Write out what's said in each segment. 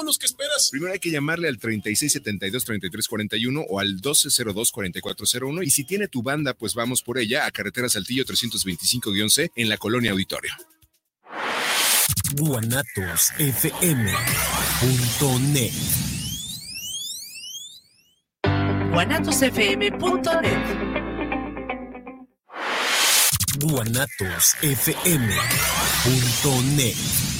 vámonos, ¿qué esperas? Primero hay que llamarle al 3672-3341 o al 1202-4401 y si tiene tu banda, pues vamos por ella a Carretera Saltillo 325-C en la Colonia Auditorio. guanatosfm.net guanatosfm.net guanatosfm.net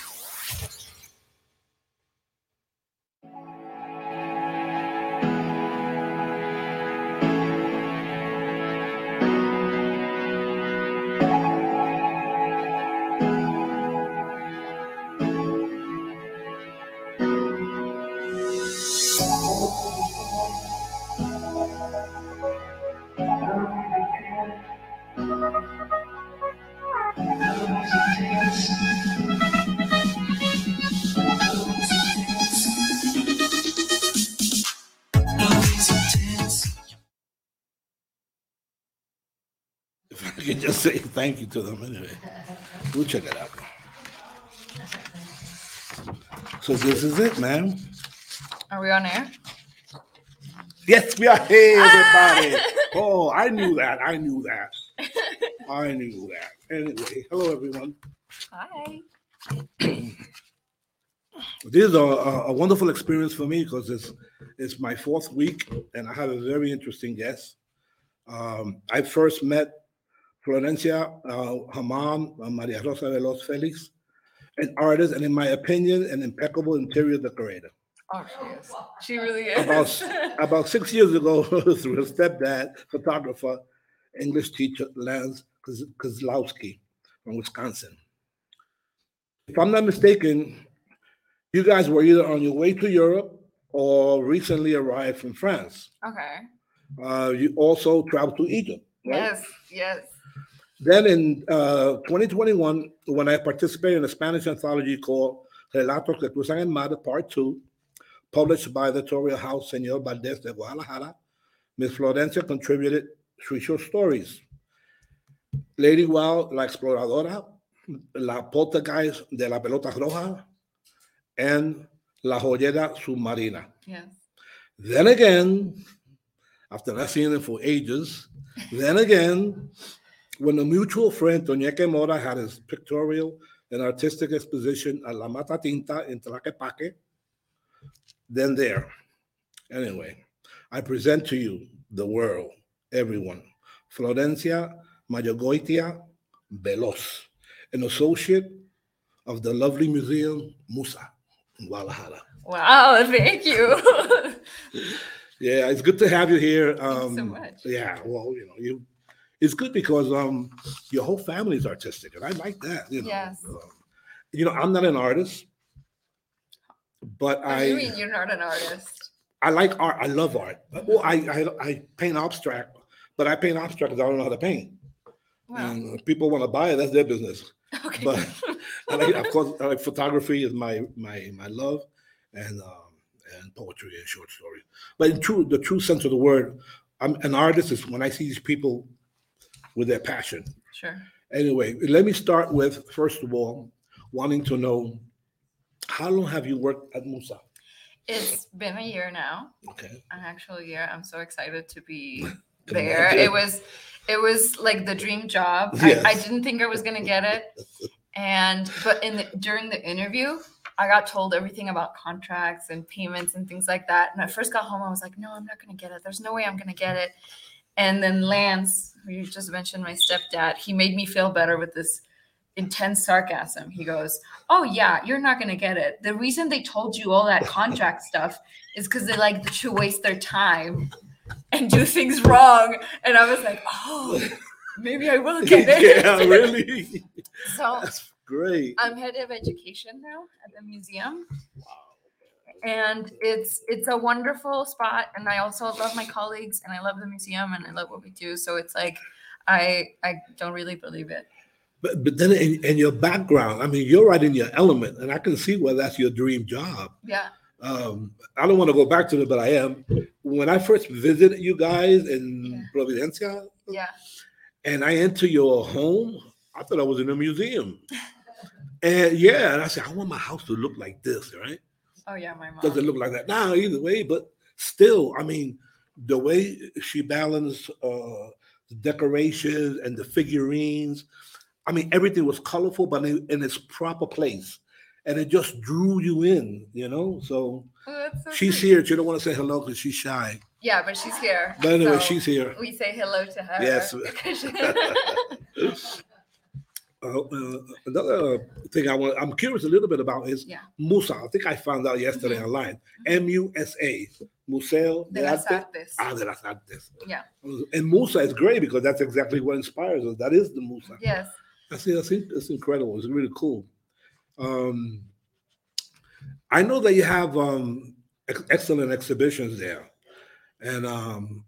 Say thank you to them anyway. We'll check it out. So this is it, man. Are we on air? Yes, we are here, everybody. Oh, I knew that. I knew that. I knew that. Anyway, hello, everyone. Hi. This is a, a, a wonderful experience for me because it's it's my fourth week and I have a very interesting guest. Um, I first met Florencia, uh, her uh, Maria Rosa Veloz Felix, an artist and, in my opinion, an impeccable interior decorator. Oh, she is. She really is. About, about six years ago, through her stepdad, photographer, English teacher Lance Kozl- Kozlowski from Wisconsin. If I'm not mistaken, you guys were either on your way to Europe or recently arrived from France. okay. Uh, you also traveled to Egypt. right? Yes. Yes. Then in uh, 2021, when I participated in a Spanish anthology called Relatos que Cruzan el Mar, Part 2, published by the editorial house Señor Valdez de Guadalajara, Ms. Florencia contributed three short stories. Lady Wow, La Exploradora, La Poltergeist de la Pelota Roja, and La Joyera Submarina. Yes. Then again, after not seeing them for ages, then again, when a mutual friend, Toñeque Mora, had his pictorial and artistic exposition at La Mata Tinta in Tlaquepaque, then there. Anyway, I present to you the world, everyone. Florencia Mayagoitia Veloz, an associate of the lovely museum Musa in Guadalajara. Wow. Thank you. Yeah, it's good to have you here. Um, so much. Yeah, well, you know, you. It's good because um, your whole family is artistic, and I like that. You know, Yes. Um, you know, I'm not an artist, but What do you mean you're not an artist? I like art. I love art. Well, I I, I paint abstract, but I paint abstract because I don't know how to paint. Wow. And people want to buy it, that's their business. Okay. But I like, of course, I like photography is my my my love, and um, and poetry and short stories. But in true, the true sense of the word, I'm an artist is when I see these people with their passion. sure. Anyway, let me start with first of all, wanting to know how long have you worked at Musa? It's been a year now. Okay, An actual year. I'm so excited to be there. It was it was like the dream job. I, I didn't think I was gonna get it. And but in the during the interview, I got told everything about contracts and payments and things like that. And I first got home, I was like, no, I'm not gonna get it. There's no way I'm gonna get it. And then Lance, who you just mentioned, my stepdad, he made me feel better with this intense sarcasm. He goes, Oh yeah, you're not gonna get it. The reason they told you all that contract stuff is because they like to waste their time and do things wrong. And I was like, Oh, maybe I will get it. yeah, really, So that's great. I'm head of education now at the museum. And it's it's a wonderful spot and i also love my colleagues and i love the museum and i love what we do so it's like i i don't really believe it But but then in, in your background, I mean, you're right in your element, and I can see why that's your dream job. yeah Um, I don't want to go back to it, but I am. When I first visited you guys in Yeah. Providencia, yeah and I enter your home, I thought I was in a museum. And yeah, and I said, I want my house to look like this, right? Oh yeah my mom Doesn't look like that now either way, but still, I mean, the way she balanced uh, the decorations and the figurines, I mean, everything was colorful, but in, in its proper place. And it just drew you in, you know? So Oh, so she's sweet. here. She don't want to say hello because she's shy. yeah but she's here But anyway, so she's here. we say hello to her Yes. Uh, uh, another thing I want, I'm curious a little bit about is Yeah. Musa. I think I found out yesterday Mhm. online. M U S A, Museo de de las artes Ah, de las Artes. yeah And Musa is great because that's exactly what inspires us. That is the Musa. yes That's, that's, that's incredible. It's really cool. Um, I know that you have um, ex- excellent exhibitions there. And um,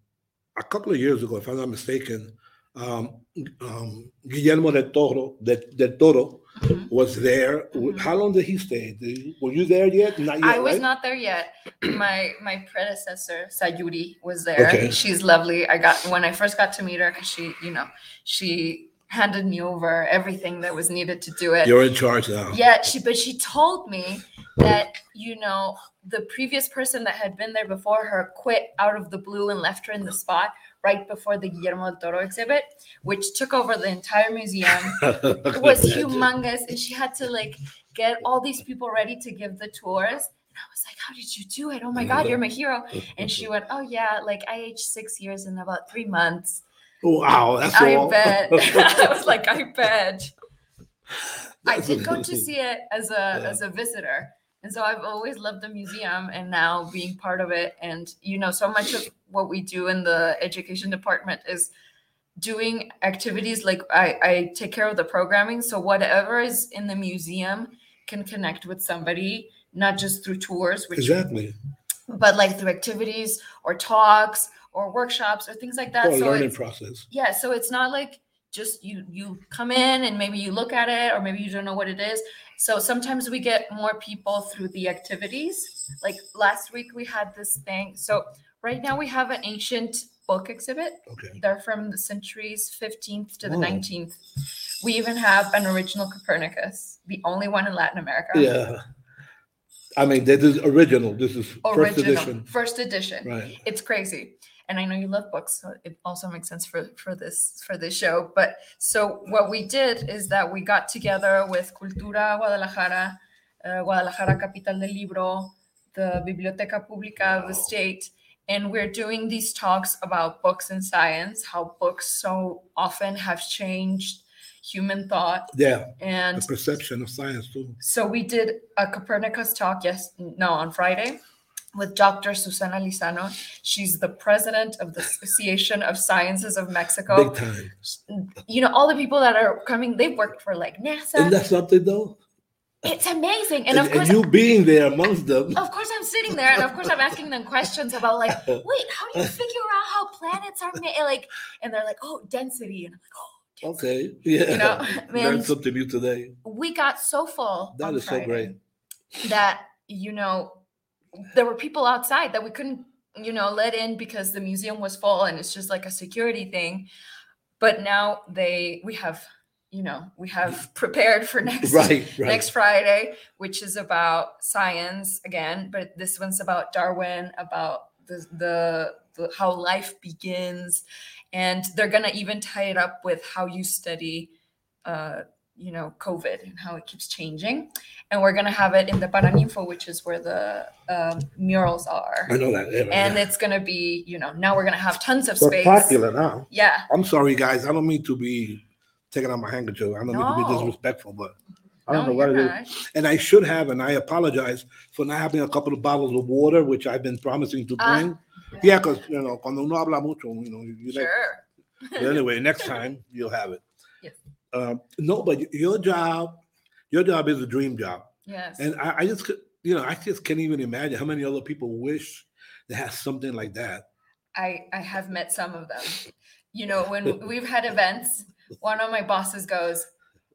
a couple of years ago, if I'm not mistaken, um, um, Guillermo del Toro, del, del Toro Mhm. was there. Mhm. How long did he stay? Did were you there yet? Not yet. I was right? not there yet. My my predecessor Sayuri was there. Okay. She's lovely. I got when I first got to meet her because she, you know, she handed me over everything that was needed to do it. You're in charge now. Yeah, she but she told me that you know the previous person that had been there before her quit out of the blue and left her in the spot right before the Guillermo del Toro exhibit, which took over the entire museum. It was humongous, and she had to like get all these people ready to give the tours. And I was like, "How did you do it? Oh my God, you're my hero!" And she went, "Oh yeah, like I aged six years in about three months." Wow, that's I all. bet. I was like, I bet. I did go to see it as a Yeah. as a visitor. And so I've always loved the museum and now being part of it. And you know, so much of what we do in the education department is doing activities like I, I take care of the programming. So whatever is in the museum can connect with somebody, not just through tours, which Exactly. but like through activities or talks or workshops or things like that. Or so learning process. yeah so it's not like just you you come in and maybe you look at it or maybe you don't know what it is so sometimes we get more people through the activities like last week we had this thing so right now we have an ancient book exhibit Okay. they're from the centuries 15th to the Oh. 19th we even have an original copernicus the only one in latin america Yeah. I mean, this is original. This is first edition. first edition Right. it's crazy and i know you love books so it also makes sense for for this for this show but so what we did is that we got together with cultura guadalajara uh, guadalajara capital del libro the biblioteca pública of the state and we're doing these talks about books and science how books so often have changed human thought Yeah. and The perception of science too. so we did a Copernicus talk, yes, no, on Friday with Dr. Susana Lizano. She's the president of the Association of Sciences of Mexico. Big time. You know, all the people that are coming, they've worked for like NASA. Isn't NASA. that something though? It's amazing. And And, of course, and you being there amongst them. of course, I'm sitting there and of course I'm asking them questions about like, wait, how do you figure out how planets are made? Like, and they're like, oh, density. And I'm like, oh. Okay. Yeah. You know, Learned something new today. we got so full. That is is so great. That you know, there were people outside that we couldn't, you know, let in because the museum was full and it's just like a security thing. But now they, we have, you know, we have prepared for next Right. Right. next Friday, which is about science again, but this one's about Darwin, about the the, the how life begins, and they're gonna even tie it up with how you study, uh, you know, COVID and how it keeps changing, and we're gonna have it in the Paraninfo, which is where the um, murals are, I know that. Yeah, and yeah. it's gonna be, you know, now we're gonna have tons of So space. popular now. Yeah, I'm sorry, guys. I don't mean to be taking out my handkerchief. I don't mean to be disrespectful, but I don't No, know what it you're is. And I should have, and I apologize for not having a couple of bottles of water, which I've been promising to Ah. bring. Yeah, because you know, cuando uno habla mucho, you know, you like. Sure. But anyway, next time you'll have it. Yes. Um, no, but your job, your job is a dream job, Yes. and I, I just, you know, I just can't even imagine how many other people wish they had something like that. I I have met some of them. You know, when we've had events, one of my bosses goes,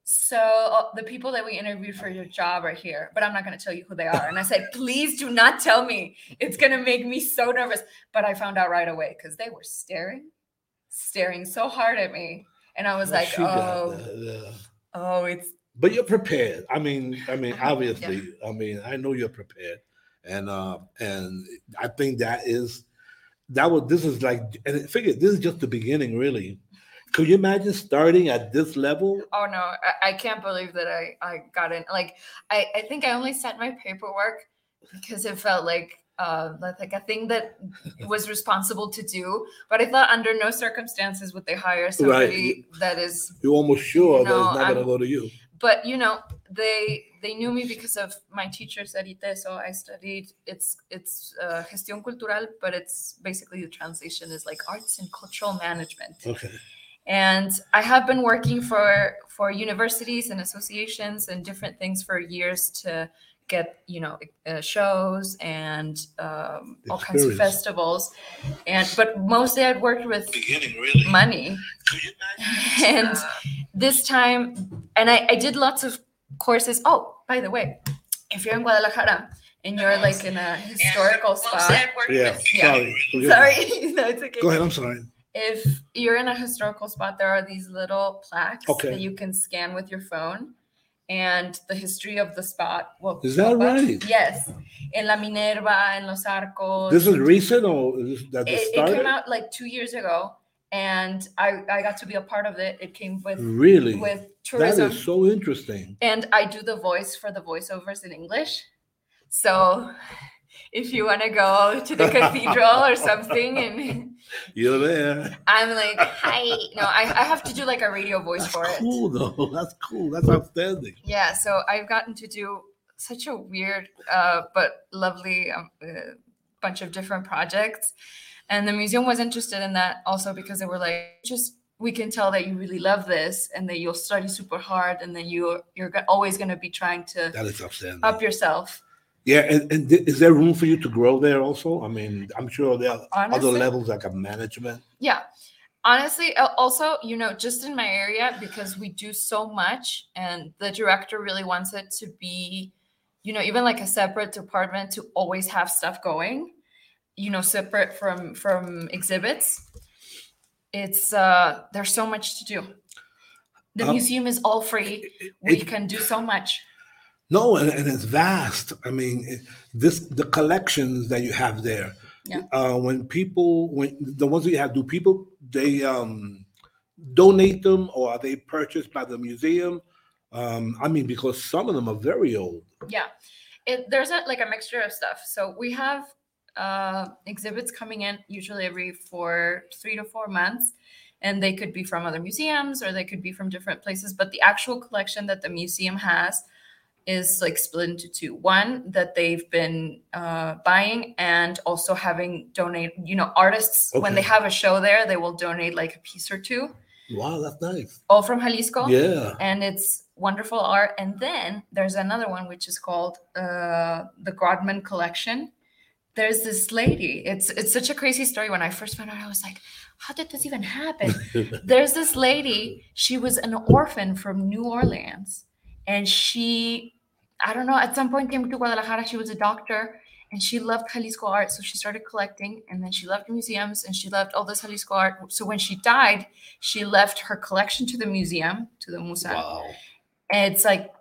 "So uh, the people that we interviewed for your job are here, but I'm not going to tell you who they are." And I said, "Please do not tell me. It's going to make me so nervous." But I found out right away because they were staring, staring so hard at me, and I was Well, like, "Oh, yeah. oh, it's But you're prepared. I mean, I mean, Uh-huh, yeah. obviously, I mean, I know you're prepared, and uh, and I think that is that was this is like, and I figure this is just the beginning, really. Could you imagine starting at this level? oh no, I, I can't believe that I I got in. Like I I think I only sent my paperwork because it felt like uh like a thing that was responsible to do. But I thought under no circumstances would they hire somebody that is. You're almost sure that it's not going to go to you. But you know they they knew me because of my teachers at Sarite. So I studied it's it's uh, gestión cultural, but it's basically the translation is like arts and cultural management Okay. and i have been working for for universities and associations and different things for years to get you know uh, shows and um, all kinds of festivals and but mostly i'd worked with Beginning, really. money and this time and I, I did lots of courses oh by the way if you're in guadalajara and you're like in a historical spot Yeah. Yeah. Sorry. sorry no it's okay Go ahead. I'm sorry. if you're in a historical spot, there are these little plaques Okay. that you can scan with your phone, and the history of the spot will. Is that pop right? Yes, in La Minerva, in Los Arcos. This is recent, or is this, that it, it came out like two years ago, and I I got to be a part of it. It came with really? with that tourism, is so interesting. and I do the voice for the voiceovers in English. So. If you want to go to the cathedral or something, and You're there. I'm like, hi. No, I, I have to do like a radio voice That's for it. cool, though. That's cool. That's outstanding. Yeah, so I've gotten to do such a weird uh, but lovely um, uh, bunch of different projects. And the museum was interested in that also because they were like, just we can tell that you really love this and that you'll study super hard and then you you're always going to be trying to That is outstanding. up yourself. Yeah, and, and th- is there room for you to grow there also? I mean, I'm sure there are other levels like a management. Yeah. Honestly, also, you know, just in my area, because we do so much and the director really wants it to be, you know, even like a separate department to always have stuff going, you know, separate from from exhibits. It's uh there's so much to do. The Um, museum is all free. We it- can do so much. No, and, and it's vast. I mean, it- this the collections that you have there. Yeah. Uh, when people, when the ones that you have, do people they um, donate them or are they purchased by the museum? Um, I mean, because some of them are very old. Yeah. It, there's a like a mixture of stuff. So we have uh, exhibits coming in usually every four, three to four months, and they could be from other museums or they could be from different places. But the actual collection that the museum has is like split into two. One that they've been uh, buying and also having donate. You know, artists when they have a show there, they will donate like a piece or two, Wow, that's nice. all from Jalisco Yeah. and it's wonderful art. And then there's another one which is called uh, the Grodman Collection. There's this lady. It's it's such a crazy story. When I first found out, I was like, "How did this even happen?" there's this lady. She was an orphan from New Orleans, and she, I don't know, at some point came to Guadalajara. She was a doctor, and she loved Jalisco art, so she started collecting. And then she loved museums, and she loved all this Jalisco art. So when she died, she left her collection to the museum, to the Musa Wow. and it's like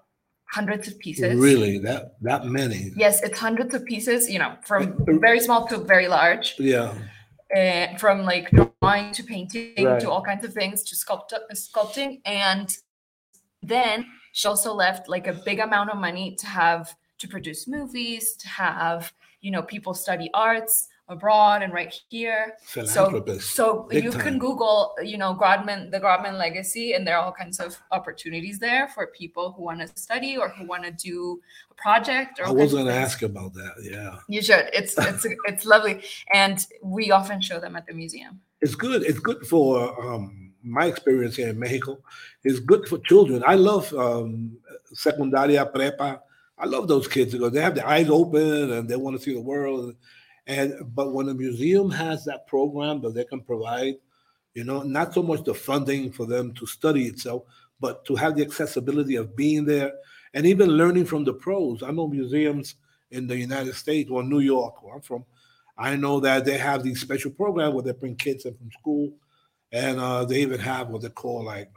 hundreds of pieces. Really, that that many? Yes, it's hundreds of pieces. You know, from very small to very large, Yeah. and from like drawing to painting Right. to all kinds of things to sculpt sculpting. And then she also left like a big amount of money to have to produce movies, to have you know people study arts abroad and right here. So, so you time. can Google, you know, Grodman, the Grodman legacy, and there are all kinds of opportunities there for people who want to study or who want to do a project. Or I was going to ask about that. Yeah. You should. It's it's it's lovely, and we often show them at the museum. it's good. It's good for um, my experience here in Mexico. is good for children. I love um, secundaria, prepa, I love those kids because they have their eyes open and they want to see the world. And but when a museum has that program that they can provide, you know, not so much the funding for them to study itself, but to have the accessibility of being there and even learning from the pros. I know museums in the United States or New York, where I'm from. I know that they have these special programs where they bring kids in from school, and uh, they even have what they call like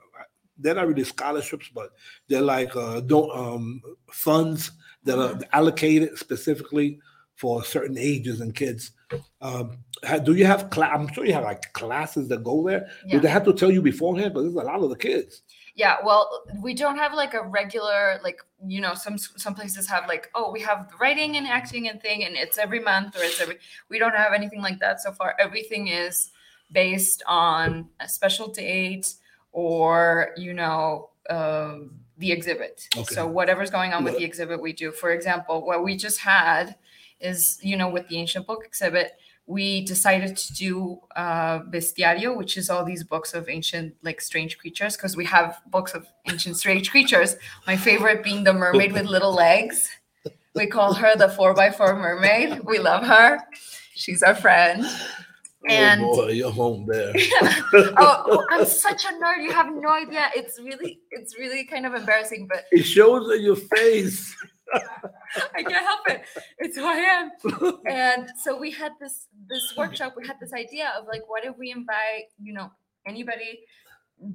they're not really scholarships, but they're like uh, don't um, funds that are allocated specifically for certain ages and kids. Um, do you have? Cla- I'm sure you have like classes that go there. Yeah. Do they have to tell you beforehand? Because there's a lot of the kids. Yeah, well, we don't have like a regular like you know some some places have like oh we have the writing and acting and thing and it's every month or it's every we don't have anything like that so far. Everything is based on a special date or you know um, the exhibit. Okay. So whatever's going on with the exhibit, we do. For example, what we just had is you know with the ancient book exhibit we decided to do uh, bestiario, which is all these books of ancient, like strange creatures, because we have books of ancient strange creatures. My favorite being the mermaid with little legs. We call her the four by four mermaid. We love her. She's our friend. And- oh boy, you're home there. oh, oh, I'm such a nerd. You have no idea. It's really, it's really kind of embarrassing, but It shows in your face. I can't help it. It's who I am. And so we had this this workshop. We had this idea of like, what if we invite, you know, anybody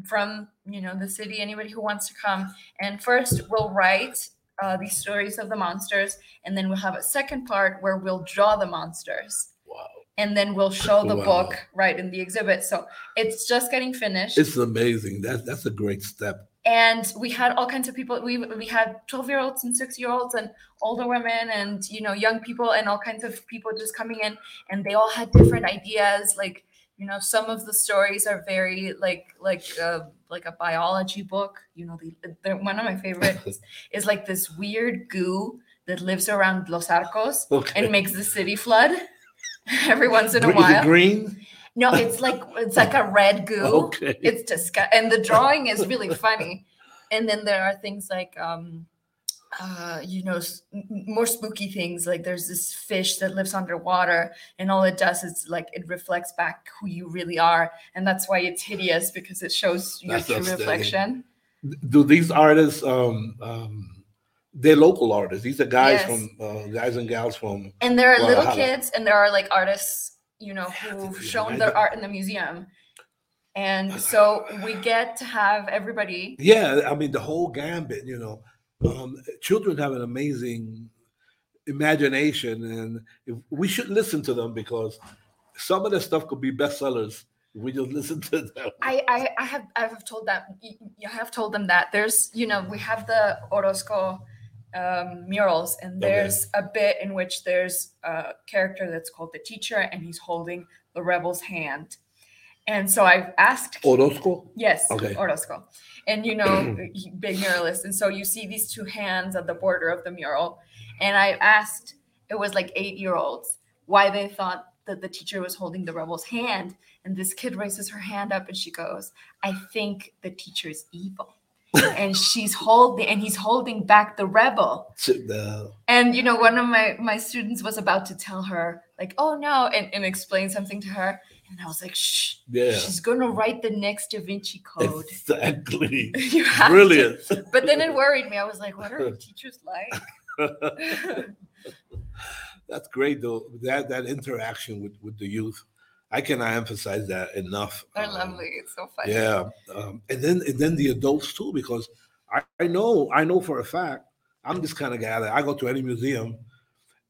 from you know the city, anybody who wants to come, and first we'll write uh, these stories of the monsters, and then we'll have a second part where we'll draw the monsters. And then we'll show the Wow. book right in the exhibit. So it's just getting finished. It's amazing. That's that's a great step. and we had all kinds of people we we had 12 year olds and 6 year olds and older women and you know young people and all kinds of people just coming in and they all had different ideas like you know some of the stories are very like like uh, like a biology book you know one of my favorites is like this weird goo that lives around los arcos Okay. and makes the city flood every once in a Is while. green? no it's like it's like a red goo. Okay. it's disgusting and the drawing is really funny. And then there are things like um uh you know s- m- m- more spooky things like there's this fish that lives underwater and all it does is like it reflects back who you really are and that's why it's hideous because it shows your That's true reflection. Do these artists um um they're local artists. These are guys Yes. from uh, guys and gals from and there are Wow, little kids and there are like artists you know who've shown their art in the museum and so we get to have everybody Yeah, I mean the whole gambit, you know. Um, children have an amazing imagination, and if, we should listen to them because some of their stuff could be bestsellers if we just listen to them. I, I, I have I have told that I have told them that there's you know we have the Orozco um, murals and Okay. there's a bit in which there's a character that's called the teacher and he's holding the rebel's hand, and so I've asked Orozco? yes Okay. Orozco, and you know big muralist, and so you see these two hands at the border of the mural, and I asked it was like eight year olds why they thought that the teacher was holding the rebel's hand. And this kid raises her hand up and she goes, I think the teacher is evil. And she's holding and he's holding back the rebel. Down. And you know, one of my my students was about to tell her, like, oh no, and, and explain something to her. And I was like, shh, Yeah, she's gonna write the next Da Vinci Code. exactly. have to." Brilliant. But then it worried me. I was like, what are teachers like? That's great though. That that interaction with with the youth, I cannot emphasize that enough. They're Um, lovely. It's so funny. Yeah, um, and then and then the adults too, because I, I know I know for a fact I'm this kind of guy that I go to any museum,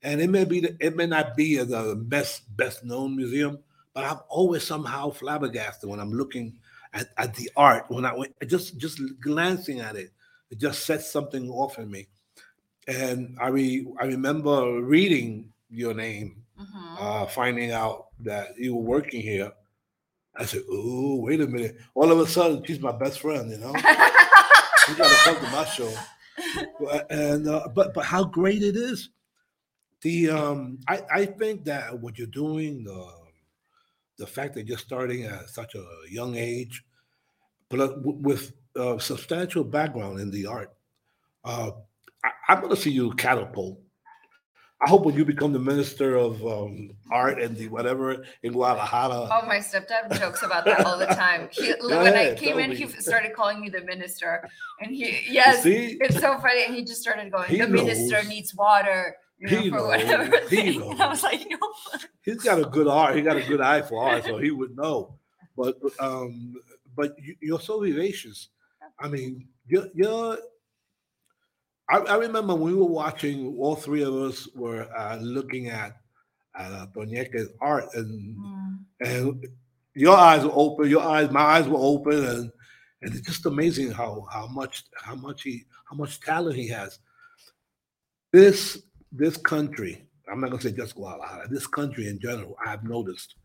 and it may be the, it may not be the best best known museum, but I'm always somehow flabbergasted when I'm looking at, at the art. When I when- just just glancing at it, it just sets something off in me. And I re, I remember reading your name Mhm. uh, finding out that you were working here, I said, "Oh, wait a minute!" All of a sudden, she's my best friend. You know, you got to come to my show. But- And uh, but but how great it is! The um, I I think that what you're doing, the the fact that you're starting at such a young age, but uh, with uh, substantial background in the art, uh, I, I'm going to see you catapult. I hope when you become the minister of um, art and the whatever in Guadalajara. Oh, my stepdad jokes about that all the time. He, when I came in, me. he started calling me the minister, and he yes, it's so funny. And he just started going, He "The minister needs water." You know, He for knows. whatever He. And I knows. was like, "No." he's got a good art. He got a good eye for art, so he would know. But um, but you, you're so vivacious. I mean, you're you're. I, I remember when we were watching. All three of us were uh, looking at uh, Toñeque's art, and Mm. and your eyes were open. Your eyes, my eyes were open, and and it's just amazing how how much how much he how much talent he has. This this country, I'm not gonna say just Guadalajara. This country in general, I've noticed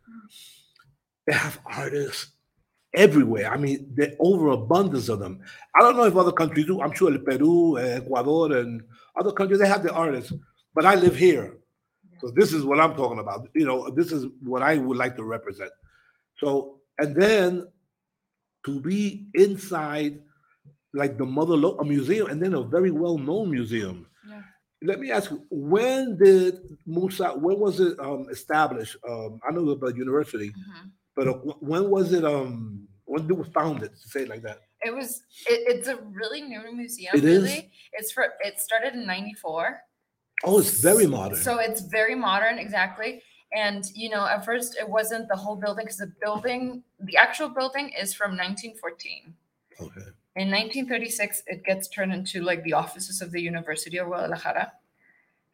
they have artists everywhere. I mean, the overabundance of them. I don't know if other countries do. I'm sure Peru, Ecuador, and other countries they have the artists. But I live here, so this is what I'm talking about. You know, this is what I would like to represent. So, and then to be inside like the Mother Lo- a museum, and then a very well-known museum. Yeah. Let me ask you, when did Musa? When was it um, established? Um, I know about university, Mhm. but uh, when was it? Um, when it was founded? To say it like that. It was. It, it's a really new museum. It is? really. It's for. It started in '94. Oh, it's very modern. So it's very modern, exactly. And you know, at first it wasn't the whole building because the building, the actual building, is from 1914. okay. In 1936, it gets turned into like the offices of the University of Guadalajara.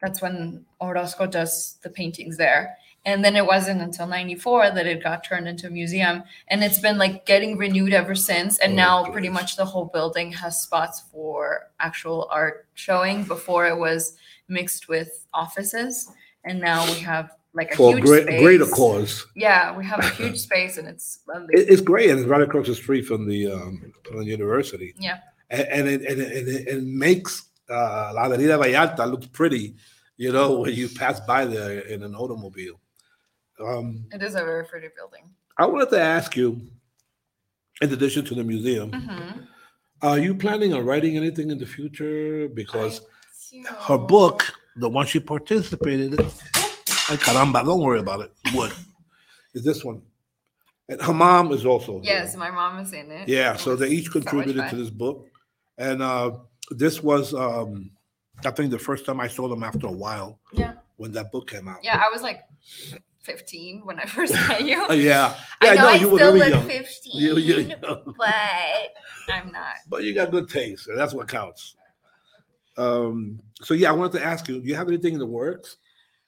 That's when Orozco does the paintings there. And then it wasn't until 94 that it got turned into a museum. And it's been like getting renewed ever since. And Oh, now pretty much the whole building has spots for actual art showing. Before it was mixed with offices. And now we have like a For huge great, space. greater cause. Yeah, we have a huge space and it's lovely. It's great, and it's right across the street from the um, from the university. Yeah. and, and it and it, and it, it makes uh, La Avenida Vallarta look pretty. You know, when you pass by there in an automobile. Um, it is a very pretty building. I wanted to ask you, in addition to the museum, Mhm. are you planning on writing anything in the future? Because her book, the one she participated in, ay, caramba, don't worry about it. What is this one? And her mom is also here. Yes, my mom is in it. Yeah, so they each so contributed to this book, and uh, this was, um, I think, the first time I saw them after a while Yeah, when that book came out. yeah. I was like 15 when I first met you. Uh, yeah, I know no, I you were still very look young. 15, You, you, but I'm not. but you got good taste, and that's what counts. Um, so yeah, I wanted to ask you: Do you have anything in the works?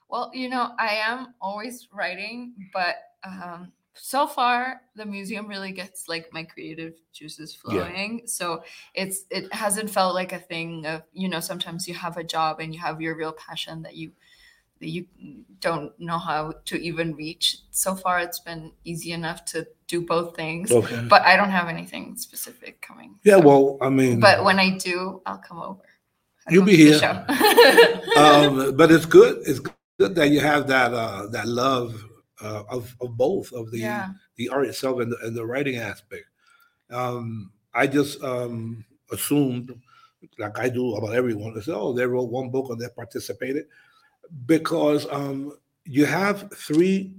Well, you know, I am always writing, but um, so far the museum really gets like my creative juices Yeah. flowing. So it's it hasn't felt like a thing of you know sometimes you have a job and you have your real passion that you you don't know how to even reach. So far, it's been easy enough to do both things. Okay. But I don't have anything specific coming. Yeah, so- well, I mean, But when I do, I'll come over. I'll You'll be here. um, but it's good. It's good that you have that uh, that love uh, of of both of the yeah. the art itself and the, and the writing aspect. Um, I just um, assumed, like I do about everyone, I said, oh, they wrote one book and they participated because um, you have three.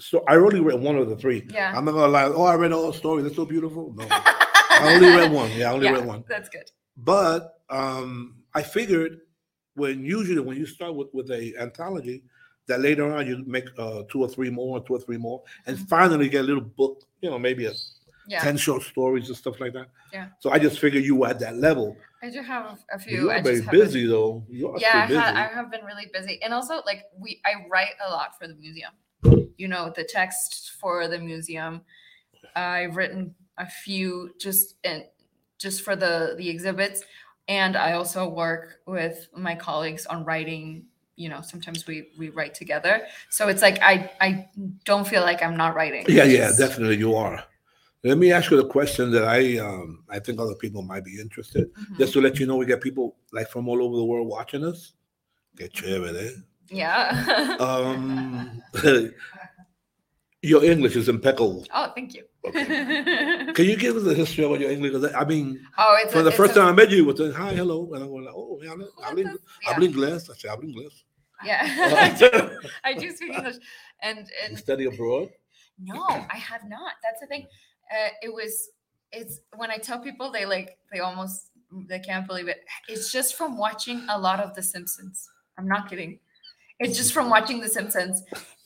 So I only read one of the three. Yeah. I'm not gonna lie. Oh, I read all the stories. They're so beautiful. No, I only read one. Yeah, I only Yeah, read one. That's good. But um, I figured when usually when you start with, with a anthology, that later on you make uh, two or three more, two or three more, and Mhm. finally get a little book, you know, maybe a Yeah. 10 short stories and stuff like that. Yeah. So I just figured you were at that level. I do have a- few. You I very busy though. You are Yeah, I, I have been really busy, and also like we, I write a lot for the museum. You know, the text for the museum. I've written a few just in just for the the exhibits, and I also work with my colleagues on writing. You know, sometimes we we write together, so it's like I I don't feel like I'm not writing. yeah, yeah, definitely you are. Let me ask you the question that I um, I think other people might be interested. Mhm. Just to let you know, we get people like from all over the world watching us. Que chévere. Yeah. Um, Your English is impeccable. Oh, thank you. Okay. Can you give us a history of your English? I mean, oh, it's for a- the it's first a- time I met you, you were saying hi, hello, and I'm going like, oh, yeah, hablo, hablo, ing- hablo inglés. I said, hablo inglés. Yeah, I do. I do speak English, and You and study abroad? no, I have not. That's the thing. Uh, it was. It's when I tell people they like they almost they can't believe it. It's just from watching a lot of The Simpsons. I'm not kidding. It's just from watching The Simpsons,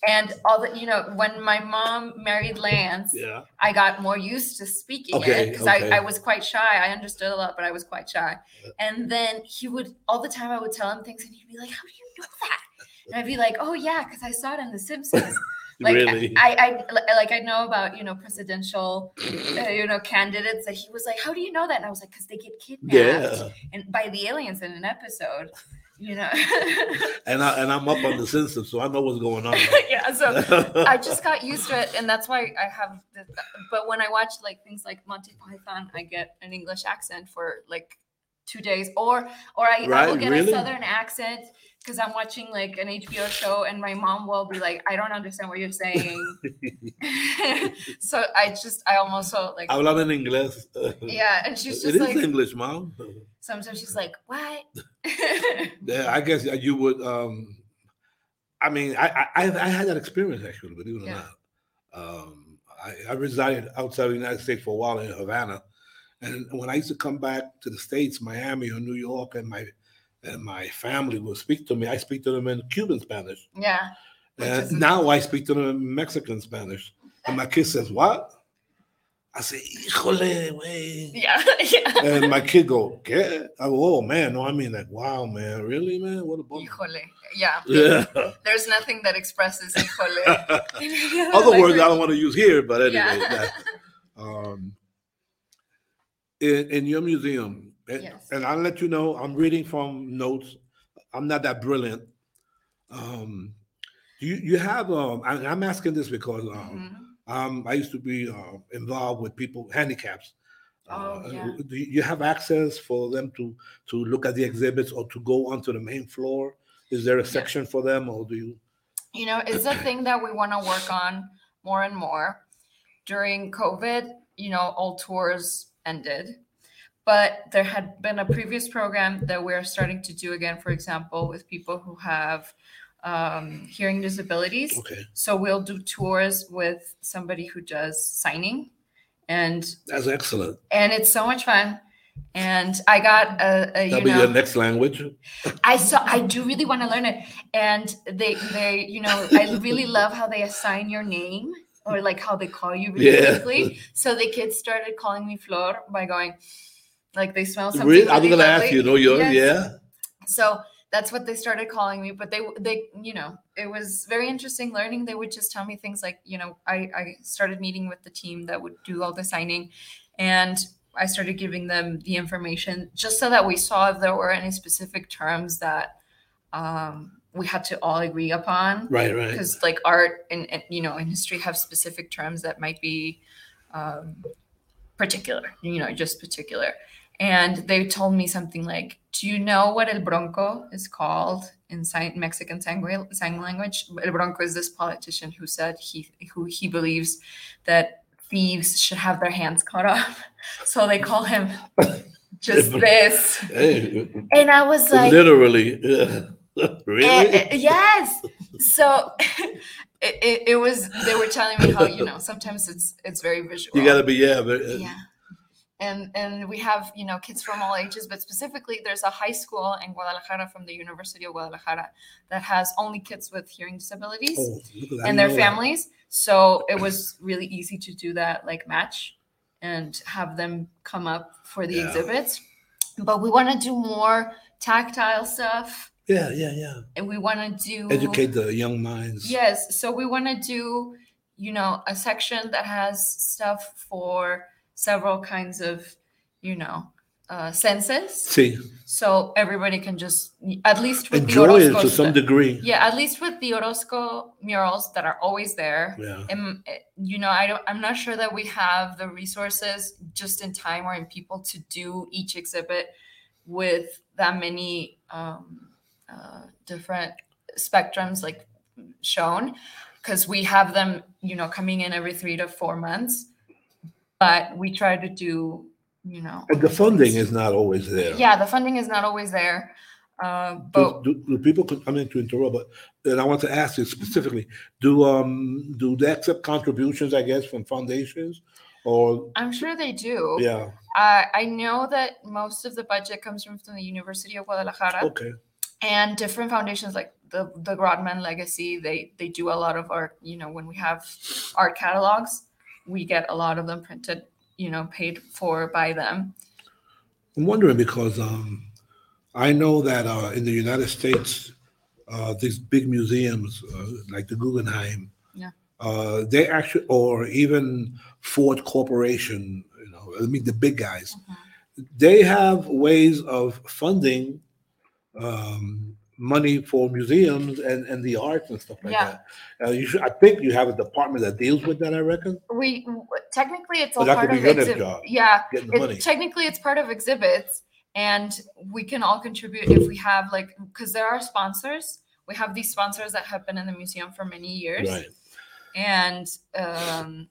and all the you know when my mom married Lance, Yeah. I got more used to speaking Okay, it because okay. I, I was quite shy. I understood a lot, but I was quite shy. Yeah. And then he would all the time I would tell him things, and he'd be like, "How do you know that?" And I'd be like, "Oh yeah, because I saw it in The Simpsons." like really? I, I like I know about you know presidential uh, you know candidates that he was like, "How do you know that?" And I was like, "Cause they get kidnapped yeah. and by the aliens in an episode." You know, And I and I'm up on the Simpsons, so I know what's going on. yeah. So I just got used to it, and that's why I have. The, but when I watch like things like Monty Python, I get an English accent for like two days, or or I, I will get really? a Southern accent because I'm watching like an HBO show, and my mom will be like, "I don't understand what you're saying." so I just I almost felt like Hablan en inglés. yeah, and she's just is like English, mom. sometimes she's like, "What?" Yeah, I guess you would. um I mean, I I, I had that experience actually, believe it or Yeah. not. Um, I, I resided outside of the United States for a while in Havana, and when I used to come back to the states, Miami or New York, and my and my family will speak to me, I speak to them in Cuban Spanish. yeah, And now I speak to them in Mexican Spanish, and my kid says, "What?" I say, "Híjole, way." yeah, yeah. And my kid go, "Qué?" I go, "Oh man, no, I mean like, wow, man, really, man, what a bummer." Híjole. Yeah. Yeah. There's nothing that expresses híjole. Other words I don't want to use here, but anyway. Yeah. that, um, in, in your museum, and, Yes. and I'll let you know, I'm reading from notes. I'm not that brilliant. Um, you you have um, I, I'm asking this because um, Mhm. um, I used to be uh, involved with people handicaps. Oh, Uh, yeah. Do you you have access for them to to look at the exhibits or to go onto the main floor? Is there a section for them, or do you? You know, it's a thing that we want to work on more and more. During COVID, you know, all tours ended, but there had been a previous program that we're starting to do again, for example, with people who have um, hearing disabilities. Okay, So we'll do tours with somebody who does signing and that's excellent. and it's so much fun. And I got a, a That'll be know your next language. I saw I do really want to learn it. And they they you know I really love how they assign your name or like how they call you really Yeah. quickly. So the kids started calling me Flor by going like they smell something. Really? I was really gonna ask you. Know your Yes. yeah. So that's what they started calling me. But they they you know it was very interesting learning. They would just tell me things like you know I I started meeting with the team that would do all the signing, and I started giving them the information just so that we saw if there were any specific terms that um, we had to all agree upon Right, right. because like art and, and you know in history have specific terms that might be um, particular you know just particular and they told me something like do you know what el bronco is called in sign, mexican sign, sign language el bronco is this politician who said he who he believes that thieves should have their hands cut off so they call him just this Hey, and i was like literally. Yeah. really? Eh, eh, yes. So it, it, it was they were telling me how you know sometimes it's it's very visual. you gotta be yeah, but uh, yeah. And and we have you know kids from all ages, but specifically there's a high school in Guadalajara from the University of Guadalajara that has only kids with hearing disabilities oh, look at that. I and their families. So it was really easy to do that like match and have them come up for the Yeah. exhibits. But we want to do more tactile stuff Yeah, yeah, yeah. and we want to do Educate the young minds. yes so we want to do you know a section that has stuff for several kinds of you know uh, senses See, so everybody can just at least with enjoy the it to some degree. yeah at least with the orozco murals that are always there Yeah. and you know i don't i'm not sure that we have the resources just in time or in people to do each exhibit with that many um, uh, different spectrums like shown because we have them, you know, coming in every three to four months. But we try to do, you know. And the funding is not always there. Yeah, the funding is not always there. Uh, but do, do people, I mean to interrupt, but then I want to ask you specifically, do, um, do they accept contributions, I guess, from foundations? Or, I'm sure they do. yeah, Uh, I know that most of the budget comes from, from the University of Guadalajara. okay, and different foundations like the the Grodman Legacy, they they do a lot of art. You know, when we have art catalogs, we get a lot of them printed. You know, paid for by them. I'm wondering because, um, I know that, uh, in the United States, uh, these big museums, uh, like the Guggenheim. Yeah. Uh, they actually, or even Ford Corporation, you know, I mean, the big guys, they have ways of funding um, money for museums and, and the arts and stuff like Yeah. that. Uh, you should, I think you have a department that deals with that. I reckon We technically it's all part of be your next exhibit. Yeah, it, technically it's part of exhibits, and we can all contribute if we have like because there are sponsors. We have these sponsors that have been in the museum for many years. Right. and um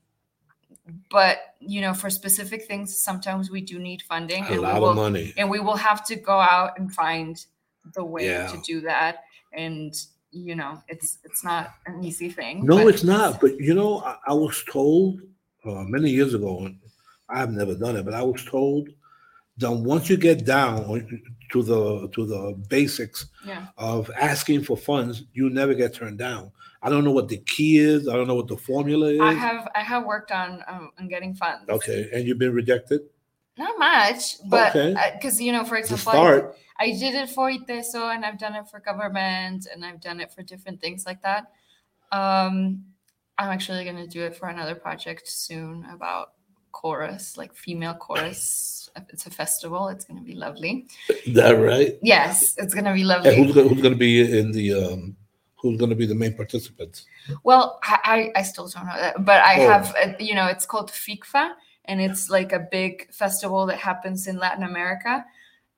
but you know for specific things sometimes we do need funding A and we lot will of money. and we will have to go out and find the way Yeah. to do that and you know it's it's not an easy thing No, but it's not. But you know, I, I was told uh, many years ago, and I've never done it, but I was told that once you get down to the to the basics yeah of asking for funds, you never get turned down. I don't know what the key is. I don't know what the formula is. i have i have worked on um, on getting funds okay, and you've been rejected. Not much but Okay. because you know for example I-. I did it for ITESO and I've done it for government and I've done it for different things like that. Um, I'm actually going to do it for another project soon about chorus, like female chorus. It's a festival. It's going to be lovely. That right? Yes, it's going to be And lovely. who's gonna, who's going to be in the um, who's going to be the main participants? Well, I, I I still don't know that, but I Oh. have, uh, you know, it's called FICFA, and it's like a big festival that happens in Latin America.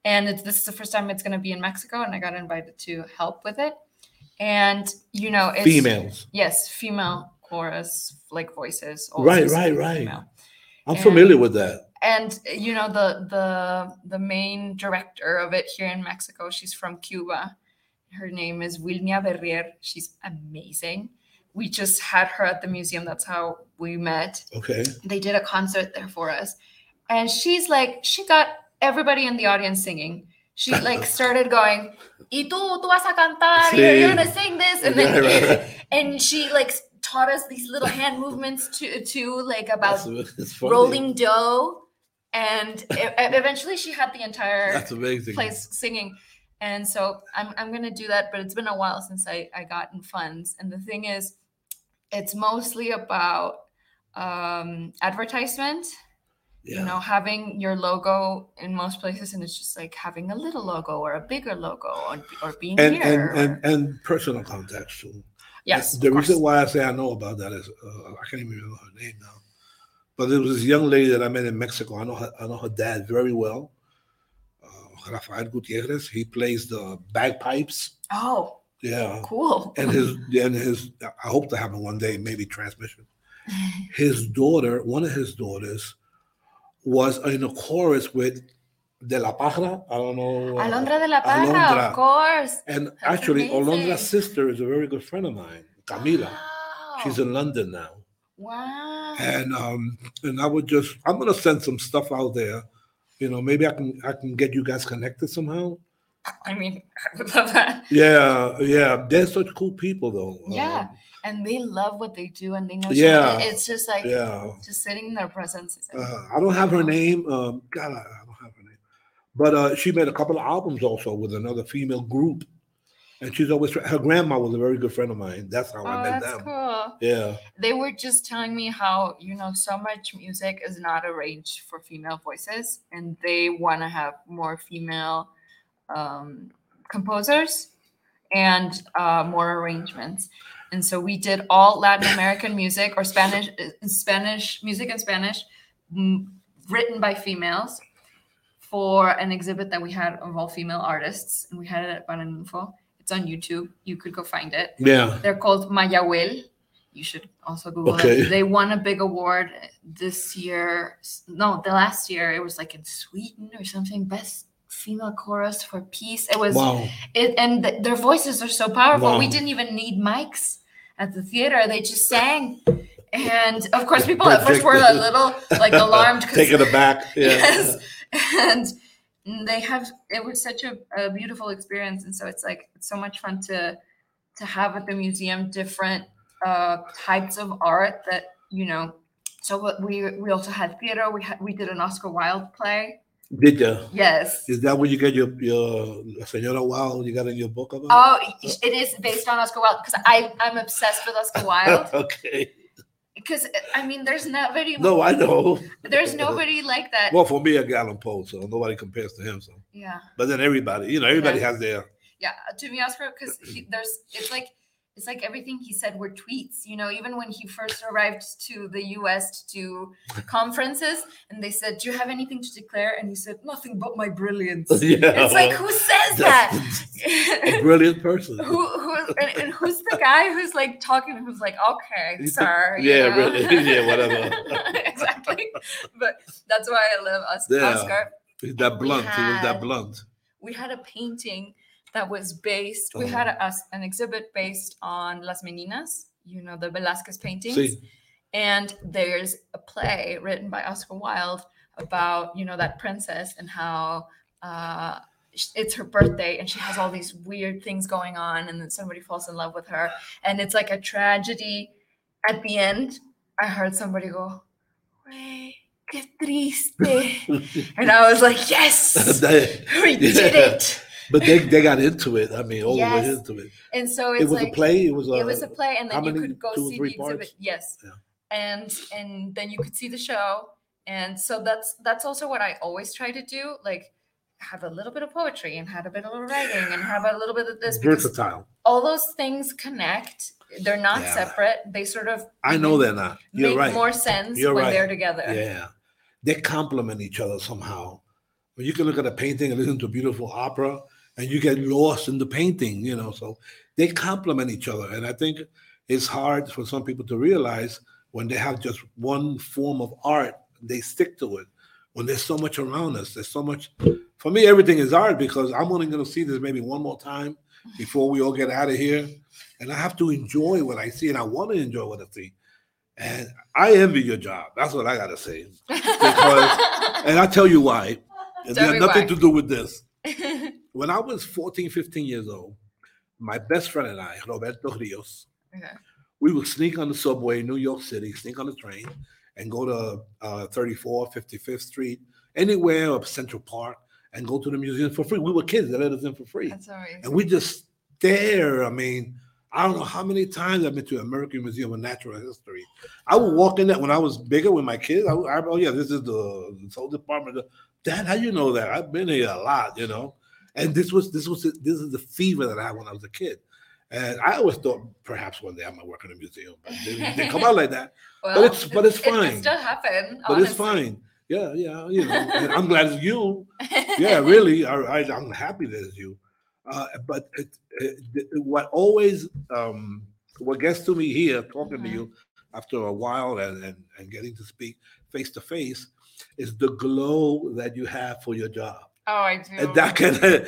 And it's, this is the first time it's going to be in Mexico, and I got invited to help with it. And you know, it's, Females. yes, female chorus, like voices. right, right, right. female. I'm And- familiar with that. And you know, the the the main director of it here in Mexico, she's from Cuba. Her name is Wilnia Berrier. She's amazing. We just had her at the museum. That's how we met. Okay. They did a concert there for us. And she's like, she got everybody in the audience singing. She like started going, y tú, tú vas a cantar, Sí. you're gonna sing this. And then Right, right, right. and she like taught us these little hand movements to to like about That's, it's funny. rolling dough. And eventually she had the entire That's amazing. place singing. And so I'm, I'm going to do that, but it's been a while since I, I got in funds. And the thing is, it's mostly about um, advertisement, Yeah. you know, having your logo in most places. And it's just like having a little logo or a bigger logo or, or being and, here. and, and or- and personal contacts too. yes. The reason why I say I know about that is uh, I can't even remember her name now, but there was this young lady that I met in Mexico. I know her, I know her dad very well. Uh, Rafael Gutierrez. He plays the bagpipes. Oh, Yeah, cool. and his and his. I hope to have him one day, maybe transmission. His daughter, one of his daughters, was in a chorus with De La Parra. I don't know. uh, Alondra de la Parra, Alondra. of course. And That's actually, amazing. sister is a very good friend of mine, Camila. Wow. She's in London now. Wow. And um, and I would just I'm gonna send some stuff out there. You know, maybe I can I can get you guys connected somehow. I mean, I would love that. Yeah, yeah. They're such cool people though. Yeah. Um, And they love what they do and they know. Yeah. It's just like, yeah. just sitting in their presence. Uh, I don't have her name. Um, God, I, I don't have her name. But uh, she made a couple of albums also with another female group. And she's always her grandma was a very good friend of mine. That's how I oh, met that's them. cool. Yeah. They were just telling me how, you know, so much music is not arranged for female voices and they want to have more female um, composers and uh, more arrangements. And so we did all Latin American music or Spanish, Spanish music in Spanish, mm, written by females for an exhibit that we had of all female artists. And we had it at Paraninfo. It's on YouTube. You could go find it. Yeah. They're called Mayahuel, You should also Google Okay. it. They won a big award this year. No, the last year it was like in Sweden or something. Best female chorus for peace. It was Wow. it, and th- their voices are so powerful. We didn't even need mics at the theater. They just sang, and of course, people at first were a little like alarmed. Taken aback. Yeah. yes, and they have. It was such a, a beautiful experience, and so it's like it's so much fun to to have at the museum different uh, types of art that you know. So what we we also had theater. We had we did an Oscar Wilde play. Did you? Yes. Is that where you get your your Senora Wild you got in your book about? Oh, it is based on Oscar Wilde because I I'm obsessed with Oscar Wilde okay. because I mean there's not nobody No, I know. there's nobody like that. Well, for me, a Allan Poe, so nobody compares to him. So, yeah, but then everybody, you know, everybody Yeah. has their. yeah. To me, Oscar because there's it's like it's like everything he said were tweets. You know, even when he first arrived to the U.S. to do conferences, and they said, "Do you have anything to declare?" And he said, "Nothing but my brilliance." Yeah. It's like who says that? a brilliant person. who who and, and who's the guy who's like talking who's like okay sir yeah, really. Yeah, whatever. exactly but that's why i love Os- Yeah. oscar He's that blunt. He was that blunt. we had a painting that was based we had a, an exhibit based on las meninas you know the velasquez paintings. See, and there's a play written by Oscar Wilde about you know that princess and how uh, it's her birthday and she has all these weird things going on and then somebody falls in love with her. And it's like a tragedy. At the end i heard somebody go "Güey, qué triste. And i was like yes we did it but they, they got into it. I mean, all the way into it. and so it's It was like a play. It was a. it was uh, a play and then you many? could go see the exhibit parts? yes Yeah. and and then you could see the show and so that's that's also what i always try to do like have a little bit of poetry and have a bit of writing and have a little bit of this versatile. all those things connect they're not Yeah. separate they sort of I know make- they're not. You're make right. more sense You're when right. they're together Yeah, they complement each other somehow. But you can look at a painting and listen to a beautiful opera, and you get lost in the painting. You know, so they complement each other. And I think it's hard for some people to realize when they have just one form of art, they stick to it. When there's so much around us, there's so much. For me, everything is art because I'm only going to see this maybe one more time before we all get out of here, and I have to enjoy what I see, and I want to enjoy what I see. And I envy your job. That's what I gotta say. And I tell you why. It me nothing why. to do with this. When I was 14, 15 years old, my best friend and I, Roberto Rios, Okay. we would sneak on the subway in New York City, sneak on the train, and go to uh, 34, 55th Street, anywhere up Central Park, and go to the museum for free. We were kids, they let us in for free. that's And we just stare. I mean, I don't know how many times I've been to the American Museum of Natural History. I would walk in there when I was bigger with my kids. I, would- I oh yeah, this is the this whole department. Dad, how do you know that? I've been here a lot, you know. And this was this was this is the fever that I had when I was a kid. And I always thought perhaps one day I might work in a museum, but they didn't come out like that. well, it's- but it's it could fine. still happen But it's fine. Yeah, yeah, you know. I'm glad it's you yeah, really. I, I'm happy that it's you. Uh, but it, it, it- what always, um, what gets to me here, talking to Mhm. you after a while and, and, and getting to speak face to face, is the glow that you have for your job. Oh i do that can,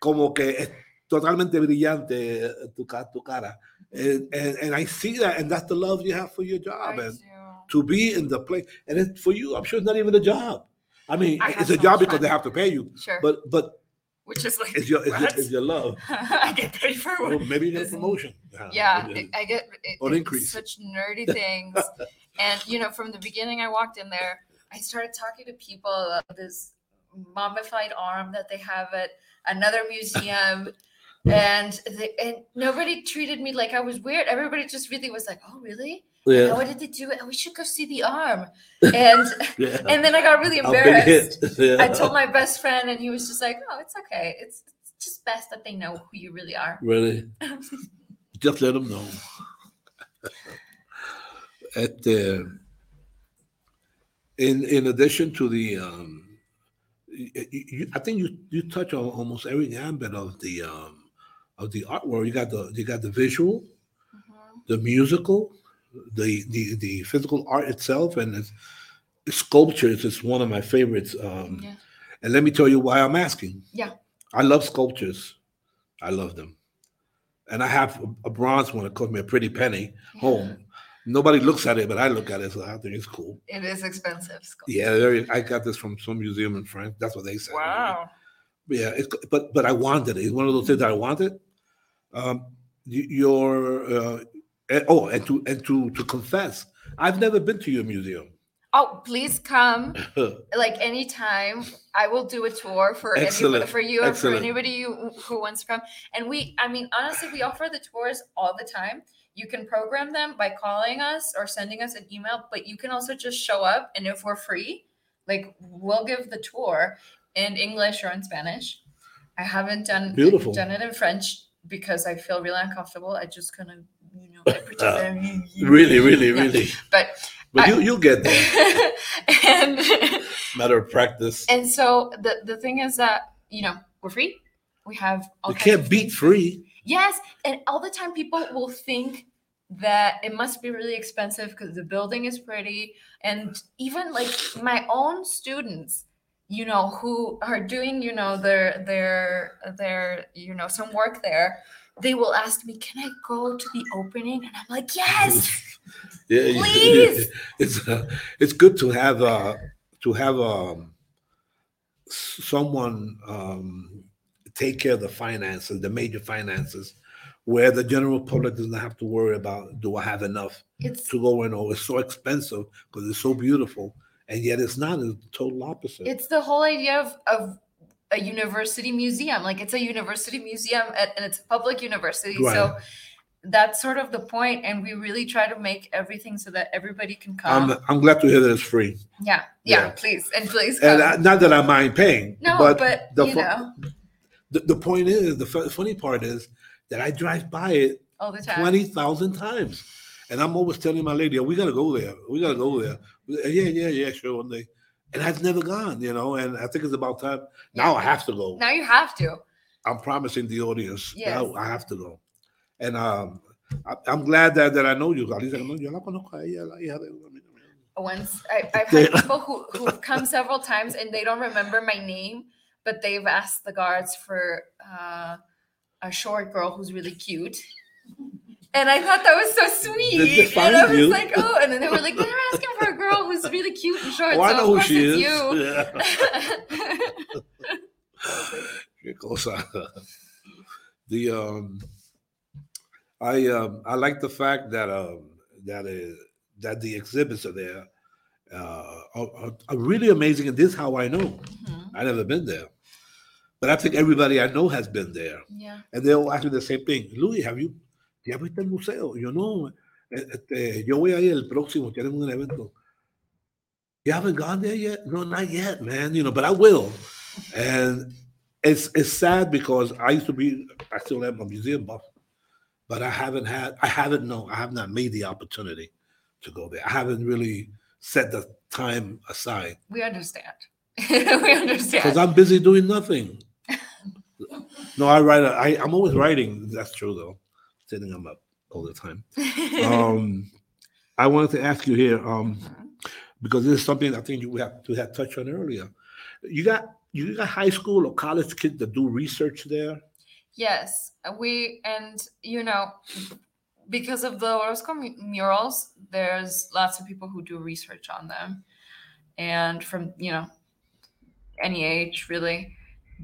como que es totalmente brillante eh, tu, tu cara. And, and, and I see that, and that's the love you have for your job. I and do. to be in the place, and it, for you, I'm sure it's not even a job. I mean, I it's a so job because fun. they have to pay you, sure but but which is like it's your it's, your, it's your love. i get paid for Well, maybe you get a promotion. yeah it- i get it, Or increase. such nerdy things and you know from the beginning i walked in there i started talking to people about this mummified arm that they have at another museum. And they, and nobody treated me like i was weird. Everybody just really was like oh really? Yeah, what did they do? We should go see the arm. And yeah. and then i got really embarrassed. Yeah. i told my best friend and he was just like oh it's okay. It's, it's just best that they know who you really are. Really, just let them know. At the, in in addition to the, um, you, I think you you touch on almost every ambit of the um, of the artwork. You got the you got the visual, Mhm. the musical, the the the physical art itself and it's, sculptures is one of my favorites. Um, Yeah. And let me tell you why I'm asking. Yeah. I love sculptures. I love them. And I have a, a bronze one that cost me a pretty penny home. Nobody looks at it, but I look at it, so I think it's cool. It is expensive. Skull. Yeah, very, I got this from some museum in France. That's what they said. Wow. Yeah, it's, but but I wanted it. It's one of those things that I wanted. Um, your uh, and, oh, and to and to to confess, I've never been to your museum. Oh, please come. Like anytime, I will do a tour for Excellent. anybody, for you or for anybody you, who wants to come. And we, I mean, honestly, we offer the tours all the time. You can program them by calling us or sending us an email, but you can also just show up. And if we're free, like we'll give the tour in English or in Spanish. I haven't done Beautiful. done it in French because I feel really uncomfortable. I just kind of, you know, pretend really, really, Yeah. really. But But I- you you'll get there. and Matter of practice. and so the the thing is that you know we're free. We have all You can't beat free. Yes, and all the time people will think that it must be really expensive because the building is pretty, and even like my own students, you know, who are doing you know their their their you know some work there. They will ask me, "Can I go to the opening?" And I'm like, "Yes." Yeah, Please. it's uh, it's good to have uh to have um someone um take care of the finances, the major finances, where the general public doesn't have to worry about do I have enough It's to go in or it's so expensive because it's so beautiful and yet it's not it's the total opposite. it's the whole idea of, of a university museum like it's a university museum at, and it's a public university so that's sort of the point and we really try to make everything so that everybody can come I'm I'm glad to hear that it's free. yeah, yeah yeah. please and please come. And I, not that I mind paying, no but, but, the you know the, the point is the fu- funny part is that I drive by it all the time 20,000 times. And I'm always telling my lady, oh, we got to go there. We got to go there. Yeah, yeah, yeah, sure, one day. And I've never gone, you know, and I think it's about time. Now I have to go. now you have to I'm promising the audience. Yes. Now I have to go. And um, I, I'm glad that, that I know you. Alicia, no, yo la conozco a ella, la hija de una amiga once I, I've had people who, who've come several times and they don't remember my name, but they've asked the guards for uh, a short girl who's really cute. And I thought that was so sweet. And I was you. like, oh, and then they were like, they're asking for a girl who's really cute and short. Oh, I know who she is. you. Yeah. The um, I um, I like the fact that um, that is that the exhibits are there. Uh, are, are, really amazing, and this is how I know. Mhm. I never been there, but I think everybody I know has been there, Yeah. and they all ask me the same thing. Louis, have you? ¿Ya viste el museo? Yo no. eh, Este, yo voy a ir el próximo. Tienen un evento. You haven't gone there yet? No, not yet, man. You know, but I will. And it's it's sad because I used to be, I still am a museum buff, but I haven't had, I haven't no, I have not made the opportunity to go there. I haven't really set the time aside We understand. we understand. because. I'm busy doing nothing. No, I write. I I'm always writing. That's true though. Sitting them up all the time. Um, I wanted to ask you here, um, because this is something I think you have to have touched on earlier. You got you got high school or college kids that do research there. Yes, we and you know because of the Orozco murals, there's lots of people who do research on them, and from you know any age really.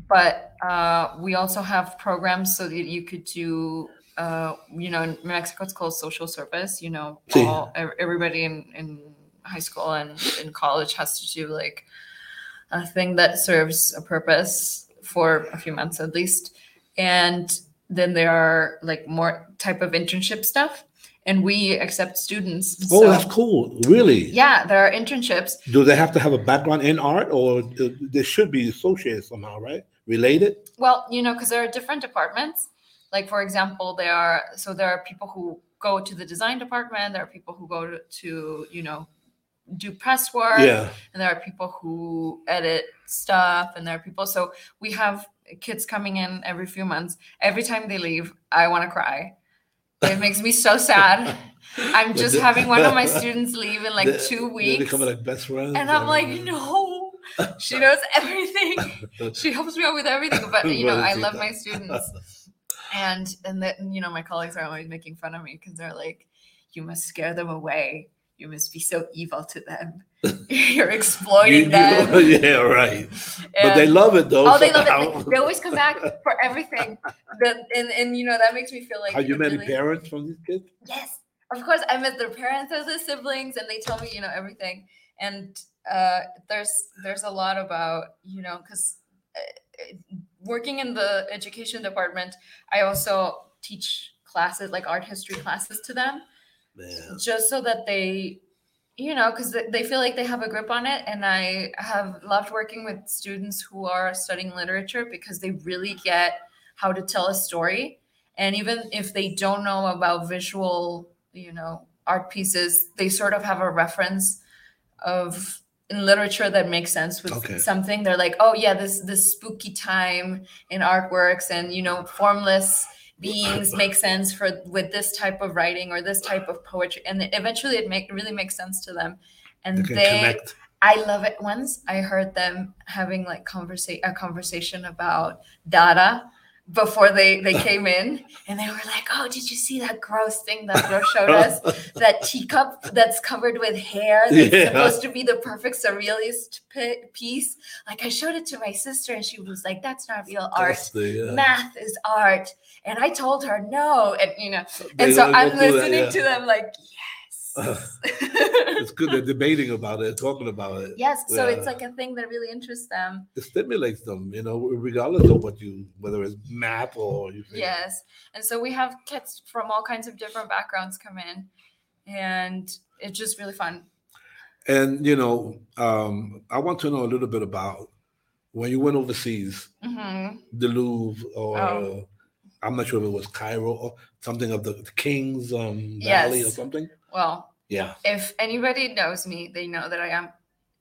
But uh, we also have programs so that you could do. Uh, you know, in Mexico, it's called social service. You know, Sí. all, everybody in, in high school and in college has to do like a thing that serves a purpose for a few months at least and then there are like more type of internship stuff and we accept students Oh, so- that's cool. Really? yeah there are internships Do they have to have a background in art, or uh, they should be associated somehow, right? Related? well you know because there are different departments like for example there are so there are people who go to the design department there are people who go to, to you know do press work Yeah. and there are people who edit stuff and there are people so we have kids coming in every few months every time they leave i want to cry It makes me so sad. I'm just having one of my students leave in like They- two They weeks. become like best friends. And I'm like, no, she knows everything. She helps me out with everything. But you know, I love my students. And and then you know, my colleagues are always making fun of me because they're like, you must scare them away. You must be so evil to them. You're exploiting you- them. yeah, right. But they love it though. Oh, they love it. Like, they always come back for everything. The, and, and you know, that makes me feel like Have you it met any really- parents from these kids? Yes, of course. I met their parents as their siblings, and they tell me, you know, everything. And uh, there's there's a lot about you know because working in the education department, I also teach classes like art history classes to them, Yeah. just so that they you know because they feel like they have a grip on it and i have loved working with students who are studying literature because they really get how to tell a story and even if they don't know about visual you know art pieces they sort of have a reference of in literature that makes sense with Okay. something they're like oh yeah this this spooky time in artworks and you know formless beings make sense for with this type of writing or this type of poetry and eventually it make really makes sense to them. And They they, i love it. Once i heard them having like conversa- a conversation about data before they they came in and they were like oh did you see that gross thing that Flor showed us? That teacup that's covered with hair that's Yeah. supposed to be the perfect surrealist pi- piece? Like i showed it to my sister and she was like that's not real art. the, uh, math is art and i told her no and you know they and so i'm through that, listening yeah. to them like yes It's good. They're debating about it, talking about it. yes so it's like a thing that really interests them It stimulates them, you know, regardless of what you, whether it's math or you think. yes and so we have kids from all kinds of different backgrounds come in and it's just really fun And you know, um, I want to know a little bit about when you went overseas, hmm the Louvre, or Oh. I'm not sure if it was Cairo or something of the, the King's um, Valley or something. well Yeah. if anybody knows me, they know that I am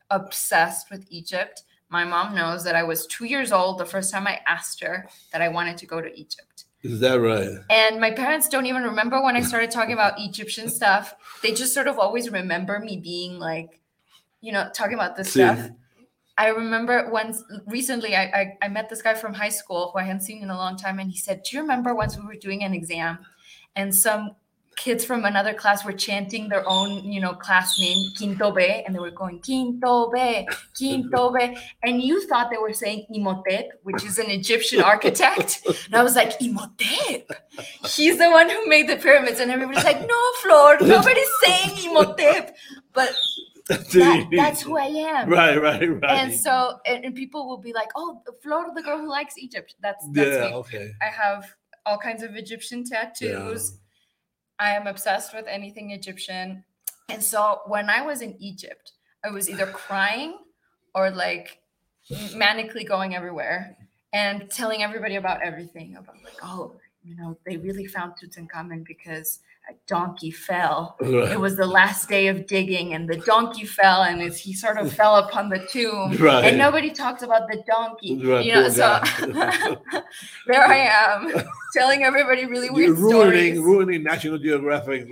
obsessed with Egypt. My mom knows that I was two years old the first time I asked her that I wanted to go to Egypt. Is that right? And my parents don't even remember when I started talking about Egyptian stuff. They just sort of always remember me being like, you know, talking about this See. stuff. I remember once recently I, I I met this guy from high school who I hadn't seen in a long time, and he said, "Do you remember once we were doing an exam, and some kids from another class were chanting their own, you know, class name Quinto B, and they were going Quinto B, Quinto B, and you thought they were saying Imhotep, which is an Egyptian architect, and I was like Imhotep, he's the one who made the pyramids, and everybody's like, No, Flor, nobody's saying Imhotep, but that, that's who I am. Right, right, right. And so, and, and people will be like, "Oh, Flor, the girl who likes Egypt." That's that's yeah, me. okay. I have all kinds of Egyptian tattoos. I am obsessed with anything Egyptian. And so when I was in Egypt, I was either crying or like manically going everywhere and telling everybody about everything about like, oh, you know, they really found Tutankhamun because a donkey fell. Right. It was the last day of digging and the donkey fell and it's, he sort of fell upon the tomb. Right. And nobody talks about the donkey. Right, You know, so there I am telling everybody really You're ruining, stories. ruining National Geographic.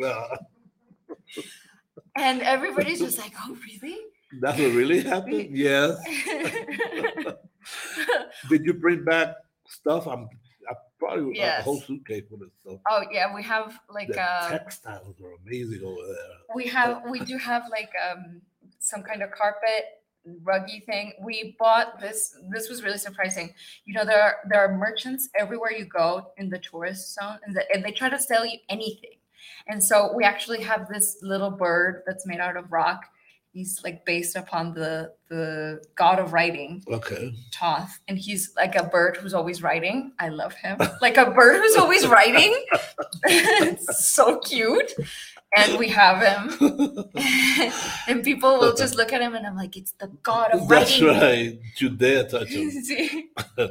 And everybody's just like, oh, really? that's what really happened. Yes. Did you bring back stuff? I'm probably a Yes. whole suitcase of stuff. oh yeah, we have like uh, textiles are amazing over there. we have we do have like um some kind of carpet ruggy thing. We bought this. This was really surprising. You know, there are there are merchants everywhere you go in the tourist zone, and, the, and they try to sell you anything. And so we actually have this little bird that's made out of rock. He's like based upon the the god of writing, Okay. Thoth, and he's like a bird who's always writing. I love him. Like a bird who's always writing. it's so cute. And we have him. and people will just look at him and I'm like, it's the god of That's writing. right. Dare touch.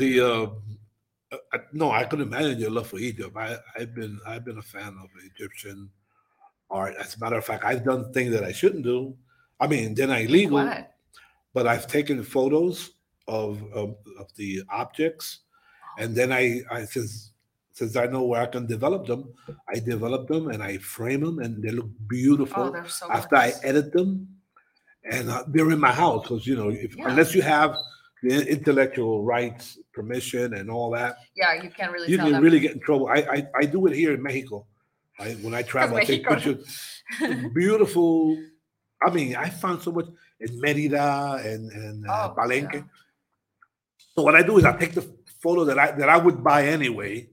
The uh, I, no, I could imagine your love for Egypt. I, I've been I've been a fan of Egyptian art. As a matter of fact, I've done things that I shouldn't do. I mean, they're not illegal, what? but I've taken photos of of, of the objects, and then I, I since since I know where I can develop them, I develop them and I frame them, and they look beautiful Oh, so after I edit them, and uh, they're in my house because you know, if, Yeah. unless you have the intellectual rights permission and all that, Yeah, you can't really you can really get in trouble. I I, I do it here in Mexico. I, when I travel, I take pictures. Beautiful. I mean, I found so much in Merida and and uh, Oh, Palenque. yeah. So what I do is I take the photo that I that I would buy anyway,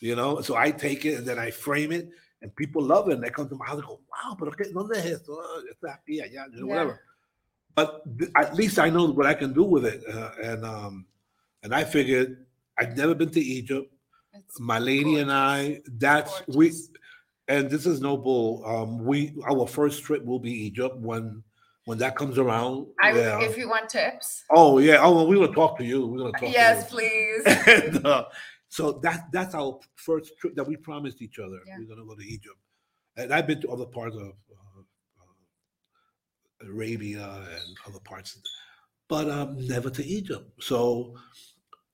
you know. So I take it and then I frame it, and people love it. And they come to my house and go, "Wow, pero qué, dónde es esto? Oh, está aquí, allá, you know, Yeah. whatever." But th- at least I know what I can do with it, uh, and um, and I figured I've never been to Egypt. It's My lady and I, that's we, gorgeous. And this is noble. Um, we our first trip will be Egypt when when that comes around. I, yeah. If you want tips, Oh yeah. Oh, well, we will talk to you. We're gonna talk. yes, To please. and, uh, so that that's our first trip that we promised each other. Yeah. We're gonna go to Egypt, and I've been to other parts of uh, uh, Arabia and other parts, but um, never to Egypt. So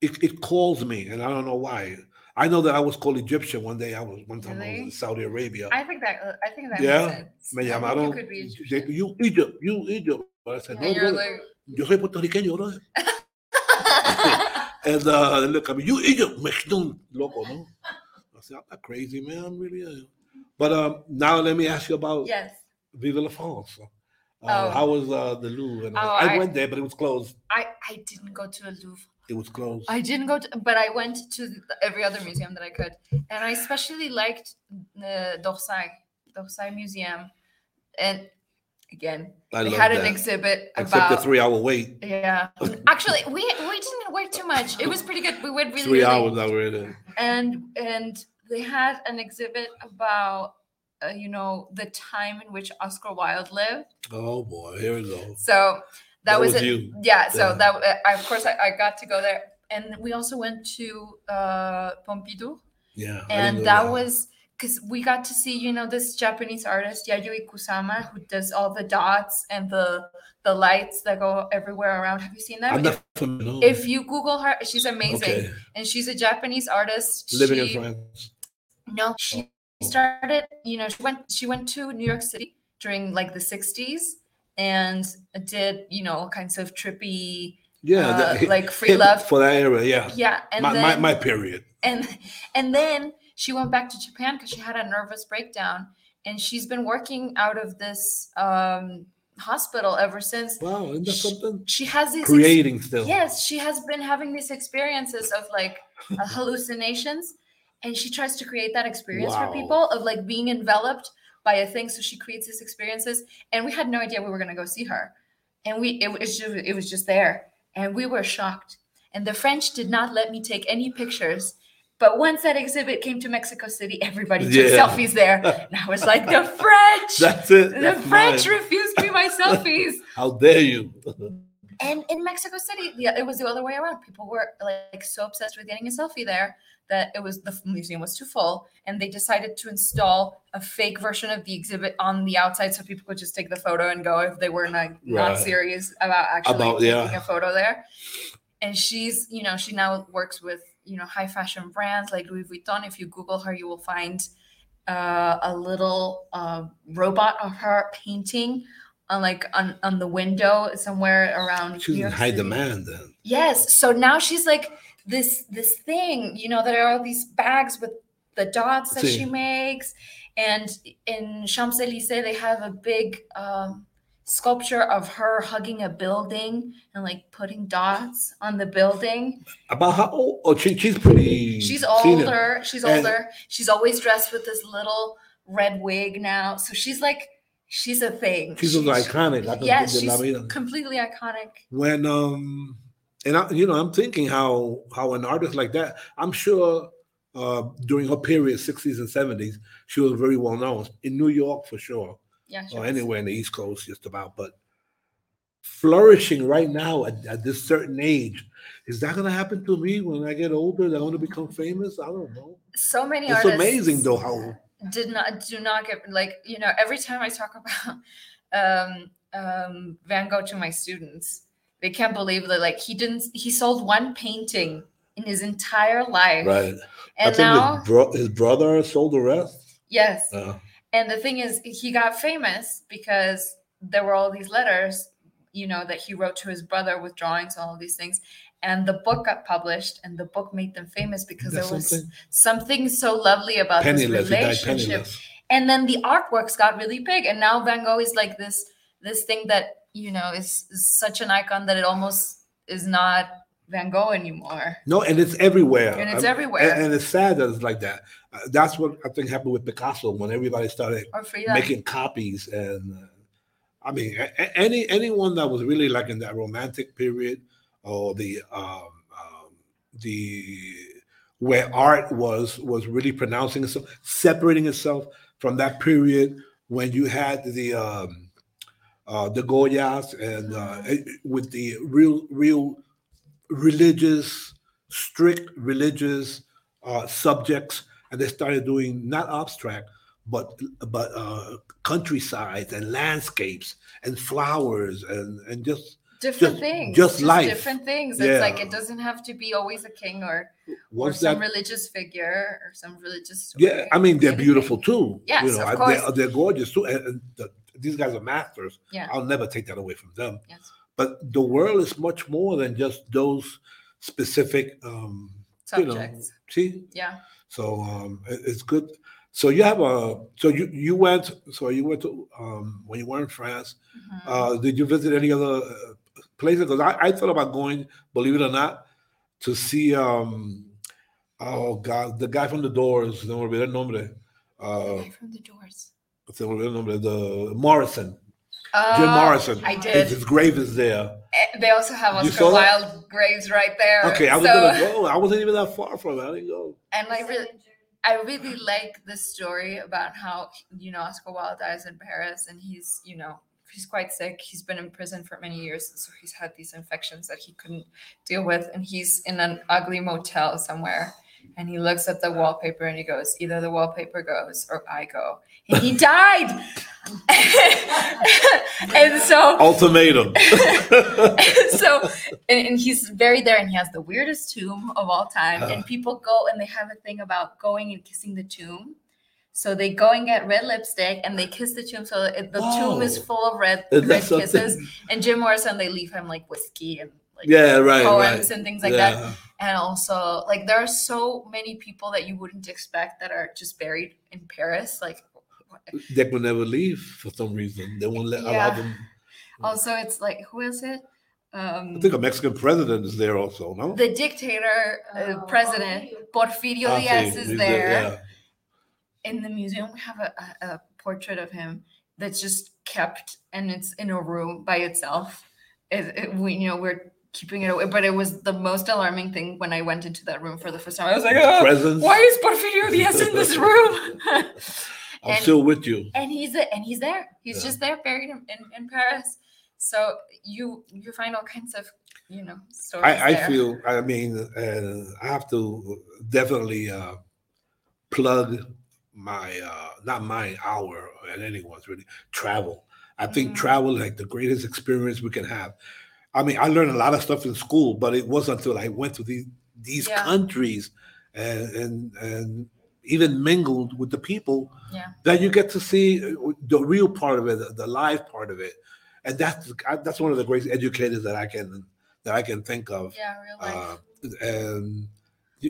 it, it calls me, and I don't know why. I know that I was called Egyptian one day. I was one time I was in Saudi Arabia. I think that uh, I think that Yeah, makes sense. Me llamaron. you could be they- Egyptian. you Egypt, you Egypt. But I said, And no, you're brother, like, yo soy puertorriqueño, brother. And uh, look at me, you Egypt, Mexican loco, no? I said, I'm not crazy, man. I'm really. Uh, but um, now let me ask you about yes. Viva la France. Uh, Oh. How was uh, the Louvre? And, Oh, I, I- went there, but it was closed. I I didn't go to the Louvre. It was closed. I didn't go to, but I went to the, every other museum that I could, and I especially liked the d'Orsay, d'Orsay Museum, and again, I they had that. an exhibit Except about the three-hour wait. Yeah, actually, we we didn't wait too much. It was pretty good. We went really Three hours I were there. and and they had an exhibit about uh, you know the time in which Oscar Wilde lived. Oh boy, here we go. So that, That was, was it. Yeah. So Yeah. that uh, I, of course I, I got to go there, and we also went to uh, Pompidou, Yeah. And didn't that was because we got to see you know this Japanese artist Yayoi Kusama who does all the dots and the the lights that go everywhere around. Have you seen that? I'm If- not familiar. if you Google her, she's amazing, okay. and she's a Japanese artist. living She- in France. No, she started. You know, she went. She went to New York City during like the '60s and did you know kinds of trippy, Yeah, uh, that- like free love. for that area. Yeah, Yeah, and my, then my my period. and and then she went back to Japan because she had a nervous breakdown, and she's been working out of this um, hospital ever since. Wow, isn't that Sh- something? She has these ex- Creating still. Yes, she has been having these experiences of like uh, hallucinations, and she tries to create that experience Wow. for people of like being enveloped by a thing. So she creates these experiences, and we had no idea we were gonna go see her, and we it was just, it was just there, and we were shocked. And the French did not let me take any pictures. But once that exhibit came to Mexico City, everybody took Yeah. selfies there. And I was like, the French, That's it. the That's French mine. refused me my selfies. How dare you? And in Mexico City, yeah, it was the other way around. People were like so obsessed with getting a selfie there that it was the museum was too full, and they decided to install a fake version of the exhibit on the outside so people could just take the photo and go if they were not, not Right. serious about actually About- taking yeah. a photo there. And she's, you know, she now works with you know high fashion brands like Louis Vuitton. If you Google her, you will find uh, a little uh, robot of her painting on like on, on the window somewhere around She's in high City. demand then. Yes. So now she's like this this thing, you know, there are all these bags with the dots that she makes. And in Champs Elysees, they have a big um, sculpture of her hugging a building and like putting dots on the building. About how old? Oh, she, she's pretty. She's senior. older. She's And- older. She's always dressed with this little red wig now. So she's like, she's a thing. She's She- iconic. I can Yeah, think de la she's completely iconic. when um and I, you know i'm thinking how how an artist like that i'm sure uh during her period 60s and 70s she was very well known in new york for sure Yeah. or anywhere in the east coast just about but flourishing right now at, at this certain age is that going to happen to me when i get older that i want to become famous i don't know So many it's artists. amazing though how did not do not get like you know every time i talk about um um van gogh to my students they can't believe that like he didn't he sold one painting in his entire life. Right. I And think now, his, bro- his brother sold the rest. yes. Uh, And the thing is, he got famous because there were all these letters, you know, that he wrote to his brother with drawings and all these things. And the book got published, and the book made them famous because That's there was something. something so lovely about penniless. this relationship. And then the artworks got really big, and now Van Gogh is like this this thing that you know is, is such an icon that it almost is not Van Gogh anymore. No, and it's everywhere. And it's everywhere. And, and it's sad that it's like that. Uh, that's what I think happened with Picasso when everybody started making copies. And uh, I mean, a- any anyone that was really like in that romantic period or the um, um, the where art was was really pronouncing itself, separating itself from that period when you had the um, the Goyas and uh, with the real real religious, strict religious uh, subjects, and they started doing not abstract, but but uh, countrysides and landscapes and flowers and and just different just- things. just life. different things. It's like it doesn't have to be always a king or or what's some that? religious figure or some religious story. Yeah, I mean they're beautiful too. Yes, you know, of course. They're, they're gorgeous too, and, and the, these guys are masters. Yeah. I'll never take that away from them. Yes. But the world is much more than just those specific, um, you know. Subjects. See, Yeah. So um, it- it's good. So you have a so you you went so you went to um, when you were in France. Mhm. Uh, did you visit any other uh, places? Because I, I thought about going, believe it or not, to see um oh god the guy from the Doors. No me olvidé el nombre. Uh, Guy from the doors. Se me olvidó el nombre. The Morrison, Oh, Jim Morrison. I did. his grave is there. Eh, They also have Oscar? Wilde graves right there. Okay, I was so, gonna go. I wasn't even that far from it. I didn't go. and I really, I really like this story about how you know Oscar Wilde dies in Paris, and he's you know he's quite sick. He's been in prison for many years, so he's had these infections that he couldn't deal with, and he's in an ugly motel somewhere. And he looks at the wallpaper and he goes, either the wallpaper goes or I go. And he died. and so Ultimatum. so and, and he's buried there and he has the weirdest tomb of all time and people go and they have a thing about going and kissing the tomb so they go and get red lipstick and they kiss the tomb so it, the tomb is full of red, red that something? kisses and jim morrison they leave him like whiskey and like Yeah, right, poems right. and things like that and also like there are so many people that you wouldn't expect that are just buried in paris like They will never leave for some reason. They won't let allow Yeah. them. also it's like who is it um I think a Mexican president is there also, no? the dictator uh, Oh, president Porfirio Ah, Diaz sí, is he's there. yeah. In the museum, we have a, a, a portrait of him that's just kept and it's in a room by itself. It, it- we, you know, we're keeping it away, but it was the most alarming thing when I went into that room for the first time. I was like, oh, Presence. why is Porfirio Diaz in this room? I'm and- still with you. and he's and he's there. He's Yeah. just there, buried in, in, in Paris. So you you find all kinds of you know stories. I, I there. feel, I mean, uh, I have to definitely uh, plug my, uh, not my hour and anyone's really, travel. I think Mhm. travel is like the greatest experience we can have. I mean, I learned a lot of stuff in school, but it wasn't until I went to these these Yeah. countries and, and and even mingled with the people Yeah. that you get to see uh, the real part of it, the, the live part of it, and that's that's one of the great educators that I can that I can think of. Yeah, real life. Uh, and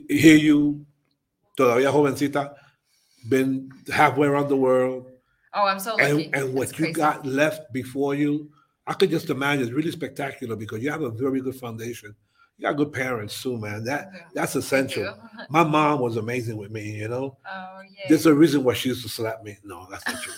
here you, todavía jovencita, been halfway around the world, oh, I'm so lucky. and, and what you crazy. got left before you, I could just imagine it's really spectacular because you have a very good foundation. You got good parents too, man. That Yeah. that's essential. My mom was amazing with me, you know. Oh yeah. There's a reason why she used to slap me. No, that's not true.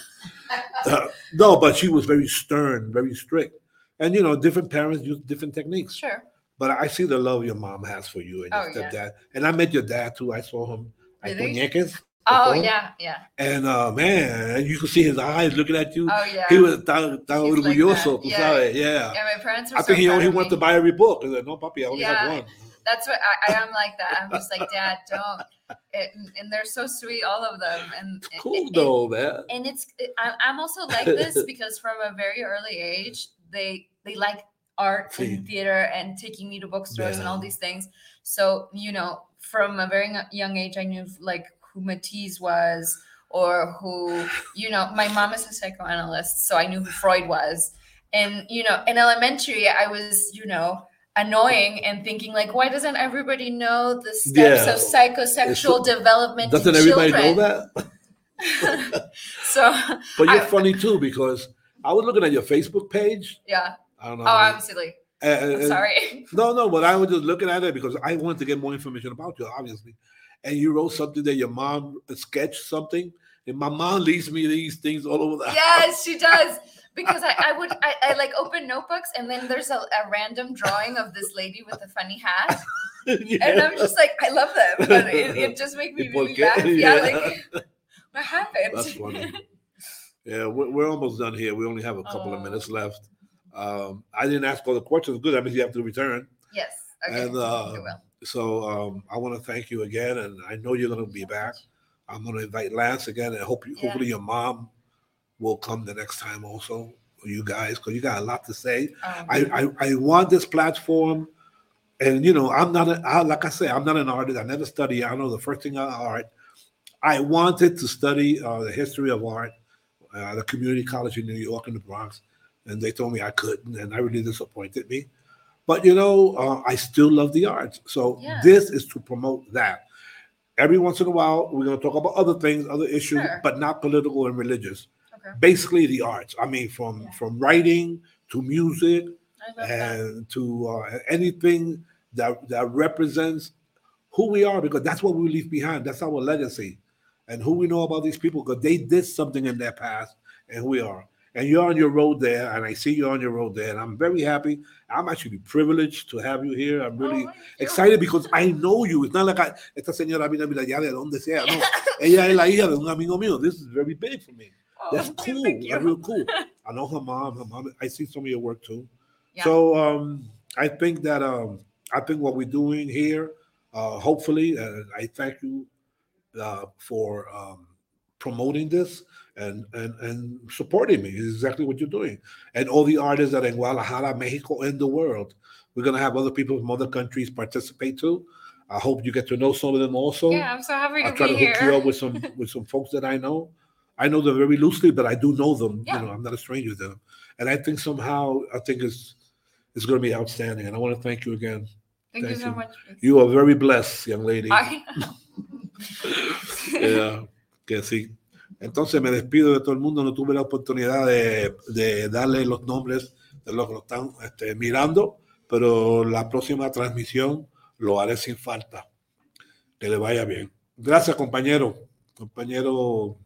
Uh, no, but she was very stern, very strict. And you know, different parents use different techniques. sure. But I see the love your mom has for you and your Oh, yeah. stepdad. And I met your dad too. I saw him at Really? Muñeques. Oh before. yeah, yeah. And uh, man, you could see his eyes looking at you. Oh yeah. He was tan, tan He's like orgulloso. Yeah. Yeah. yeah, my parents were. I think he only of wanted to buy every book. He said, no, papi, I only Yeah. have one. That's what I, I am like that. I'm just like, Dad, don't. It, and they're so sweet, all of them. And It's cool and- though, man. and it's i'm also like this because from a very early age they they like art Sí. and theater and taking me to bookstores and all these things. So, you know, from a very young age, I knew like who Matisse was or who, you know, my mom is a psychoanalyst, so I knew who Freud was. And, you know, in elementary, I was, you know, annoying and thinking like, why doesn't everybody know the steps Yeah. of psychosexual development? Doesn't everybody know children? that? so, But you're I- funny too because I was looking at your Facebook page. yeah. I don't know. Oh, I'm silly. and- sorry. No, no, but I was just looking at it because I wanted to get more information about you, obviously. And you wrote something that your mom sketched something, and my mom leaves me these things all over the house. yes, she does. Because I, I would I, I like open notebooks and then there's a, a random drawing of this lady with a funny hat. yeah. And I'm just like, I love them. But it, it just makes me ¿Y por really laugh. Yeah, Yeah. like what happened? That's funny. Yeah, we're, we're almost done here. We only have a couple of Oh. minutes left. Um, I didn't ask all the questions. Good. That means you have to return. yes. Okay. And, uh, I will. So um, I want to thank you again, and I know you're going to be back. I'm going to invite Lance again, and hope you, Yeah. hopefully your mom will come the next time also. You guys, because you got a lot to say. Um, I, I I want this platform, and you know I'm not a, I, like I say I'm not an artist. I never study. I know the first thing about art. I wanted to study uh, the history of art, uh, the community college in New York in the Bronx, and they told me I couldn't, and I really disappointed me. But you know, uh, I still love the arts. So Yeah. this is to promote that. Every once in a while, we're going to talk about other things, other issues, Sure. but not political and religious. Okay. Basically, the arts. I mean, from Yeah. from writing to music love that. and to uh, anything that that represents who we are, because that's what we leave behind. That's our legacy, and who we know about these people, because they did something in their past, and who we are. And you're on your road there, and I see you on your road there, and I'm very happy. I'm actually privileged to have you here. I'm really Oh, thank you. excited because I know you. It's not like I, esta señora vino mira ya de donde sea. No, ella es la hija de un amigo mío. This is very big for me. Oh, That's cool. That's real cool. I know her mom. Her mom. I see some of your work too. Yeah. So um, I think that um, I think what we're doing here, uh, hopefully, and I thank you uh, for um, promoting this and, and and supporting me. Is exactly what you're doing, and all the artists that are in Guadalajara, Mexico, and the world. We're gonna have other people from other countries participate too. I hope you get to know some of them also. yeah, I'm so happy I'll to try be to hook you up with some with some folks that I know. I know them very loosely, but I do know them. Yeah. You know, I'm not a stranger to them, and I think somehow I think it's it's going to be outstanding. And I want to thank you again. Thank, you so you. much. You are very blessed, young lady. I, Yeah, que sí. Entonces me despido de todo el mundo. No tuve la oportunidad de, darle los nombres de los que lo están este, mirando, pero la próxima transmisión lo haré sin falta. Que le vaya bien. Gracias, compañero. Compañero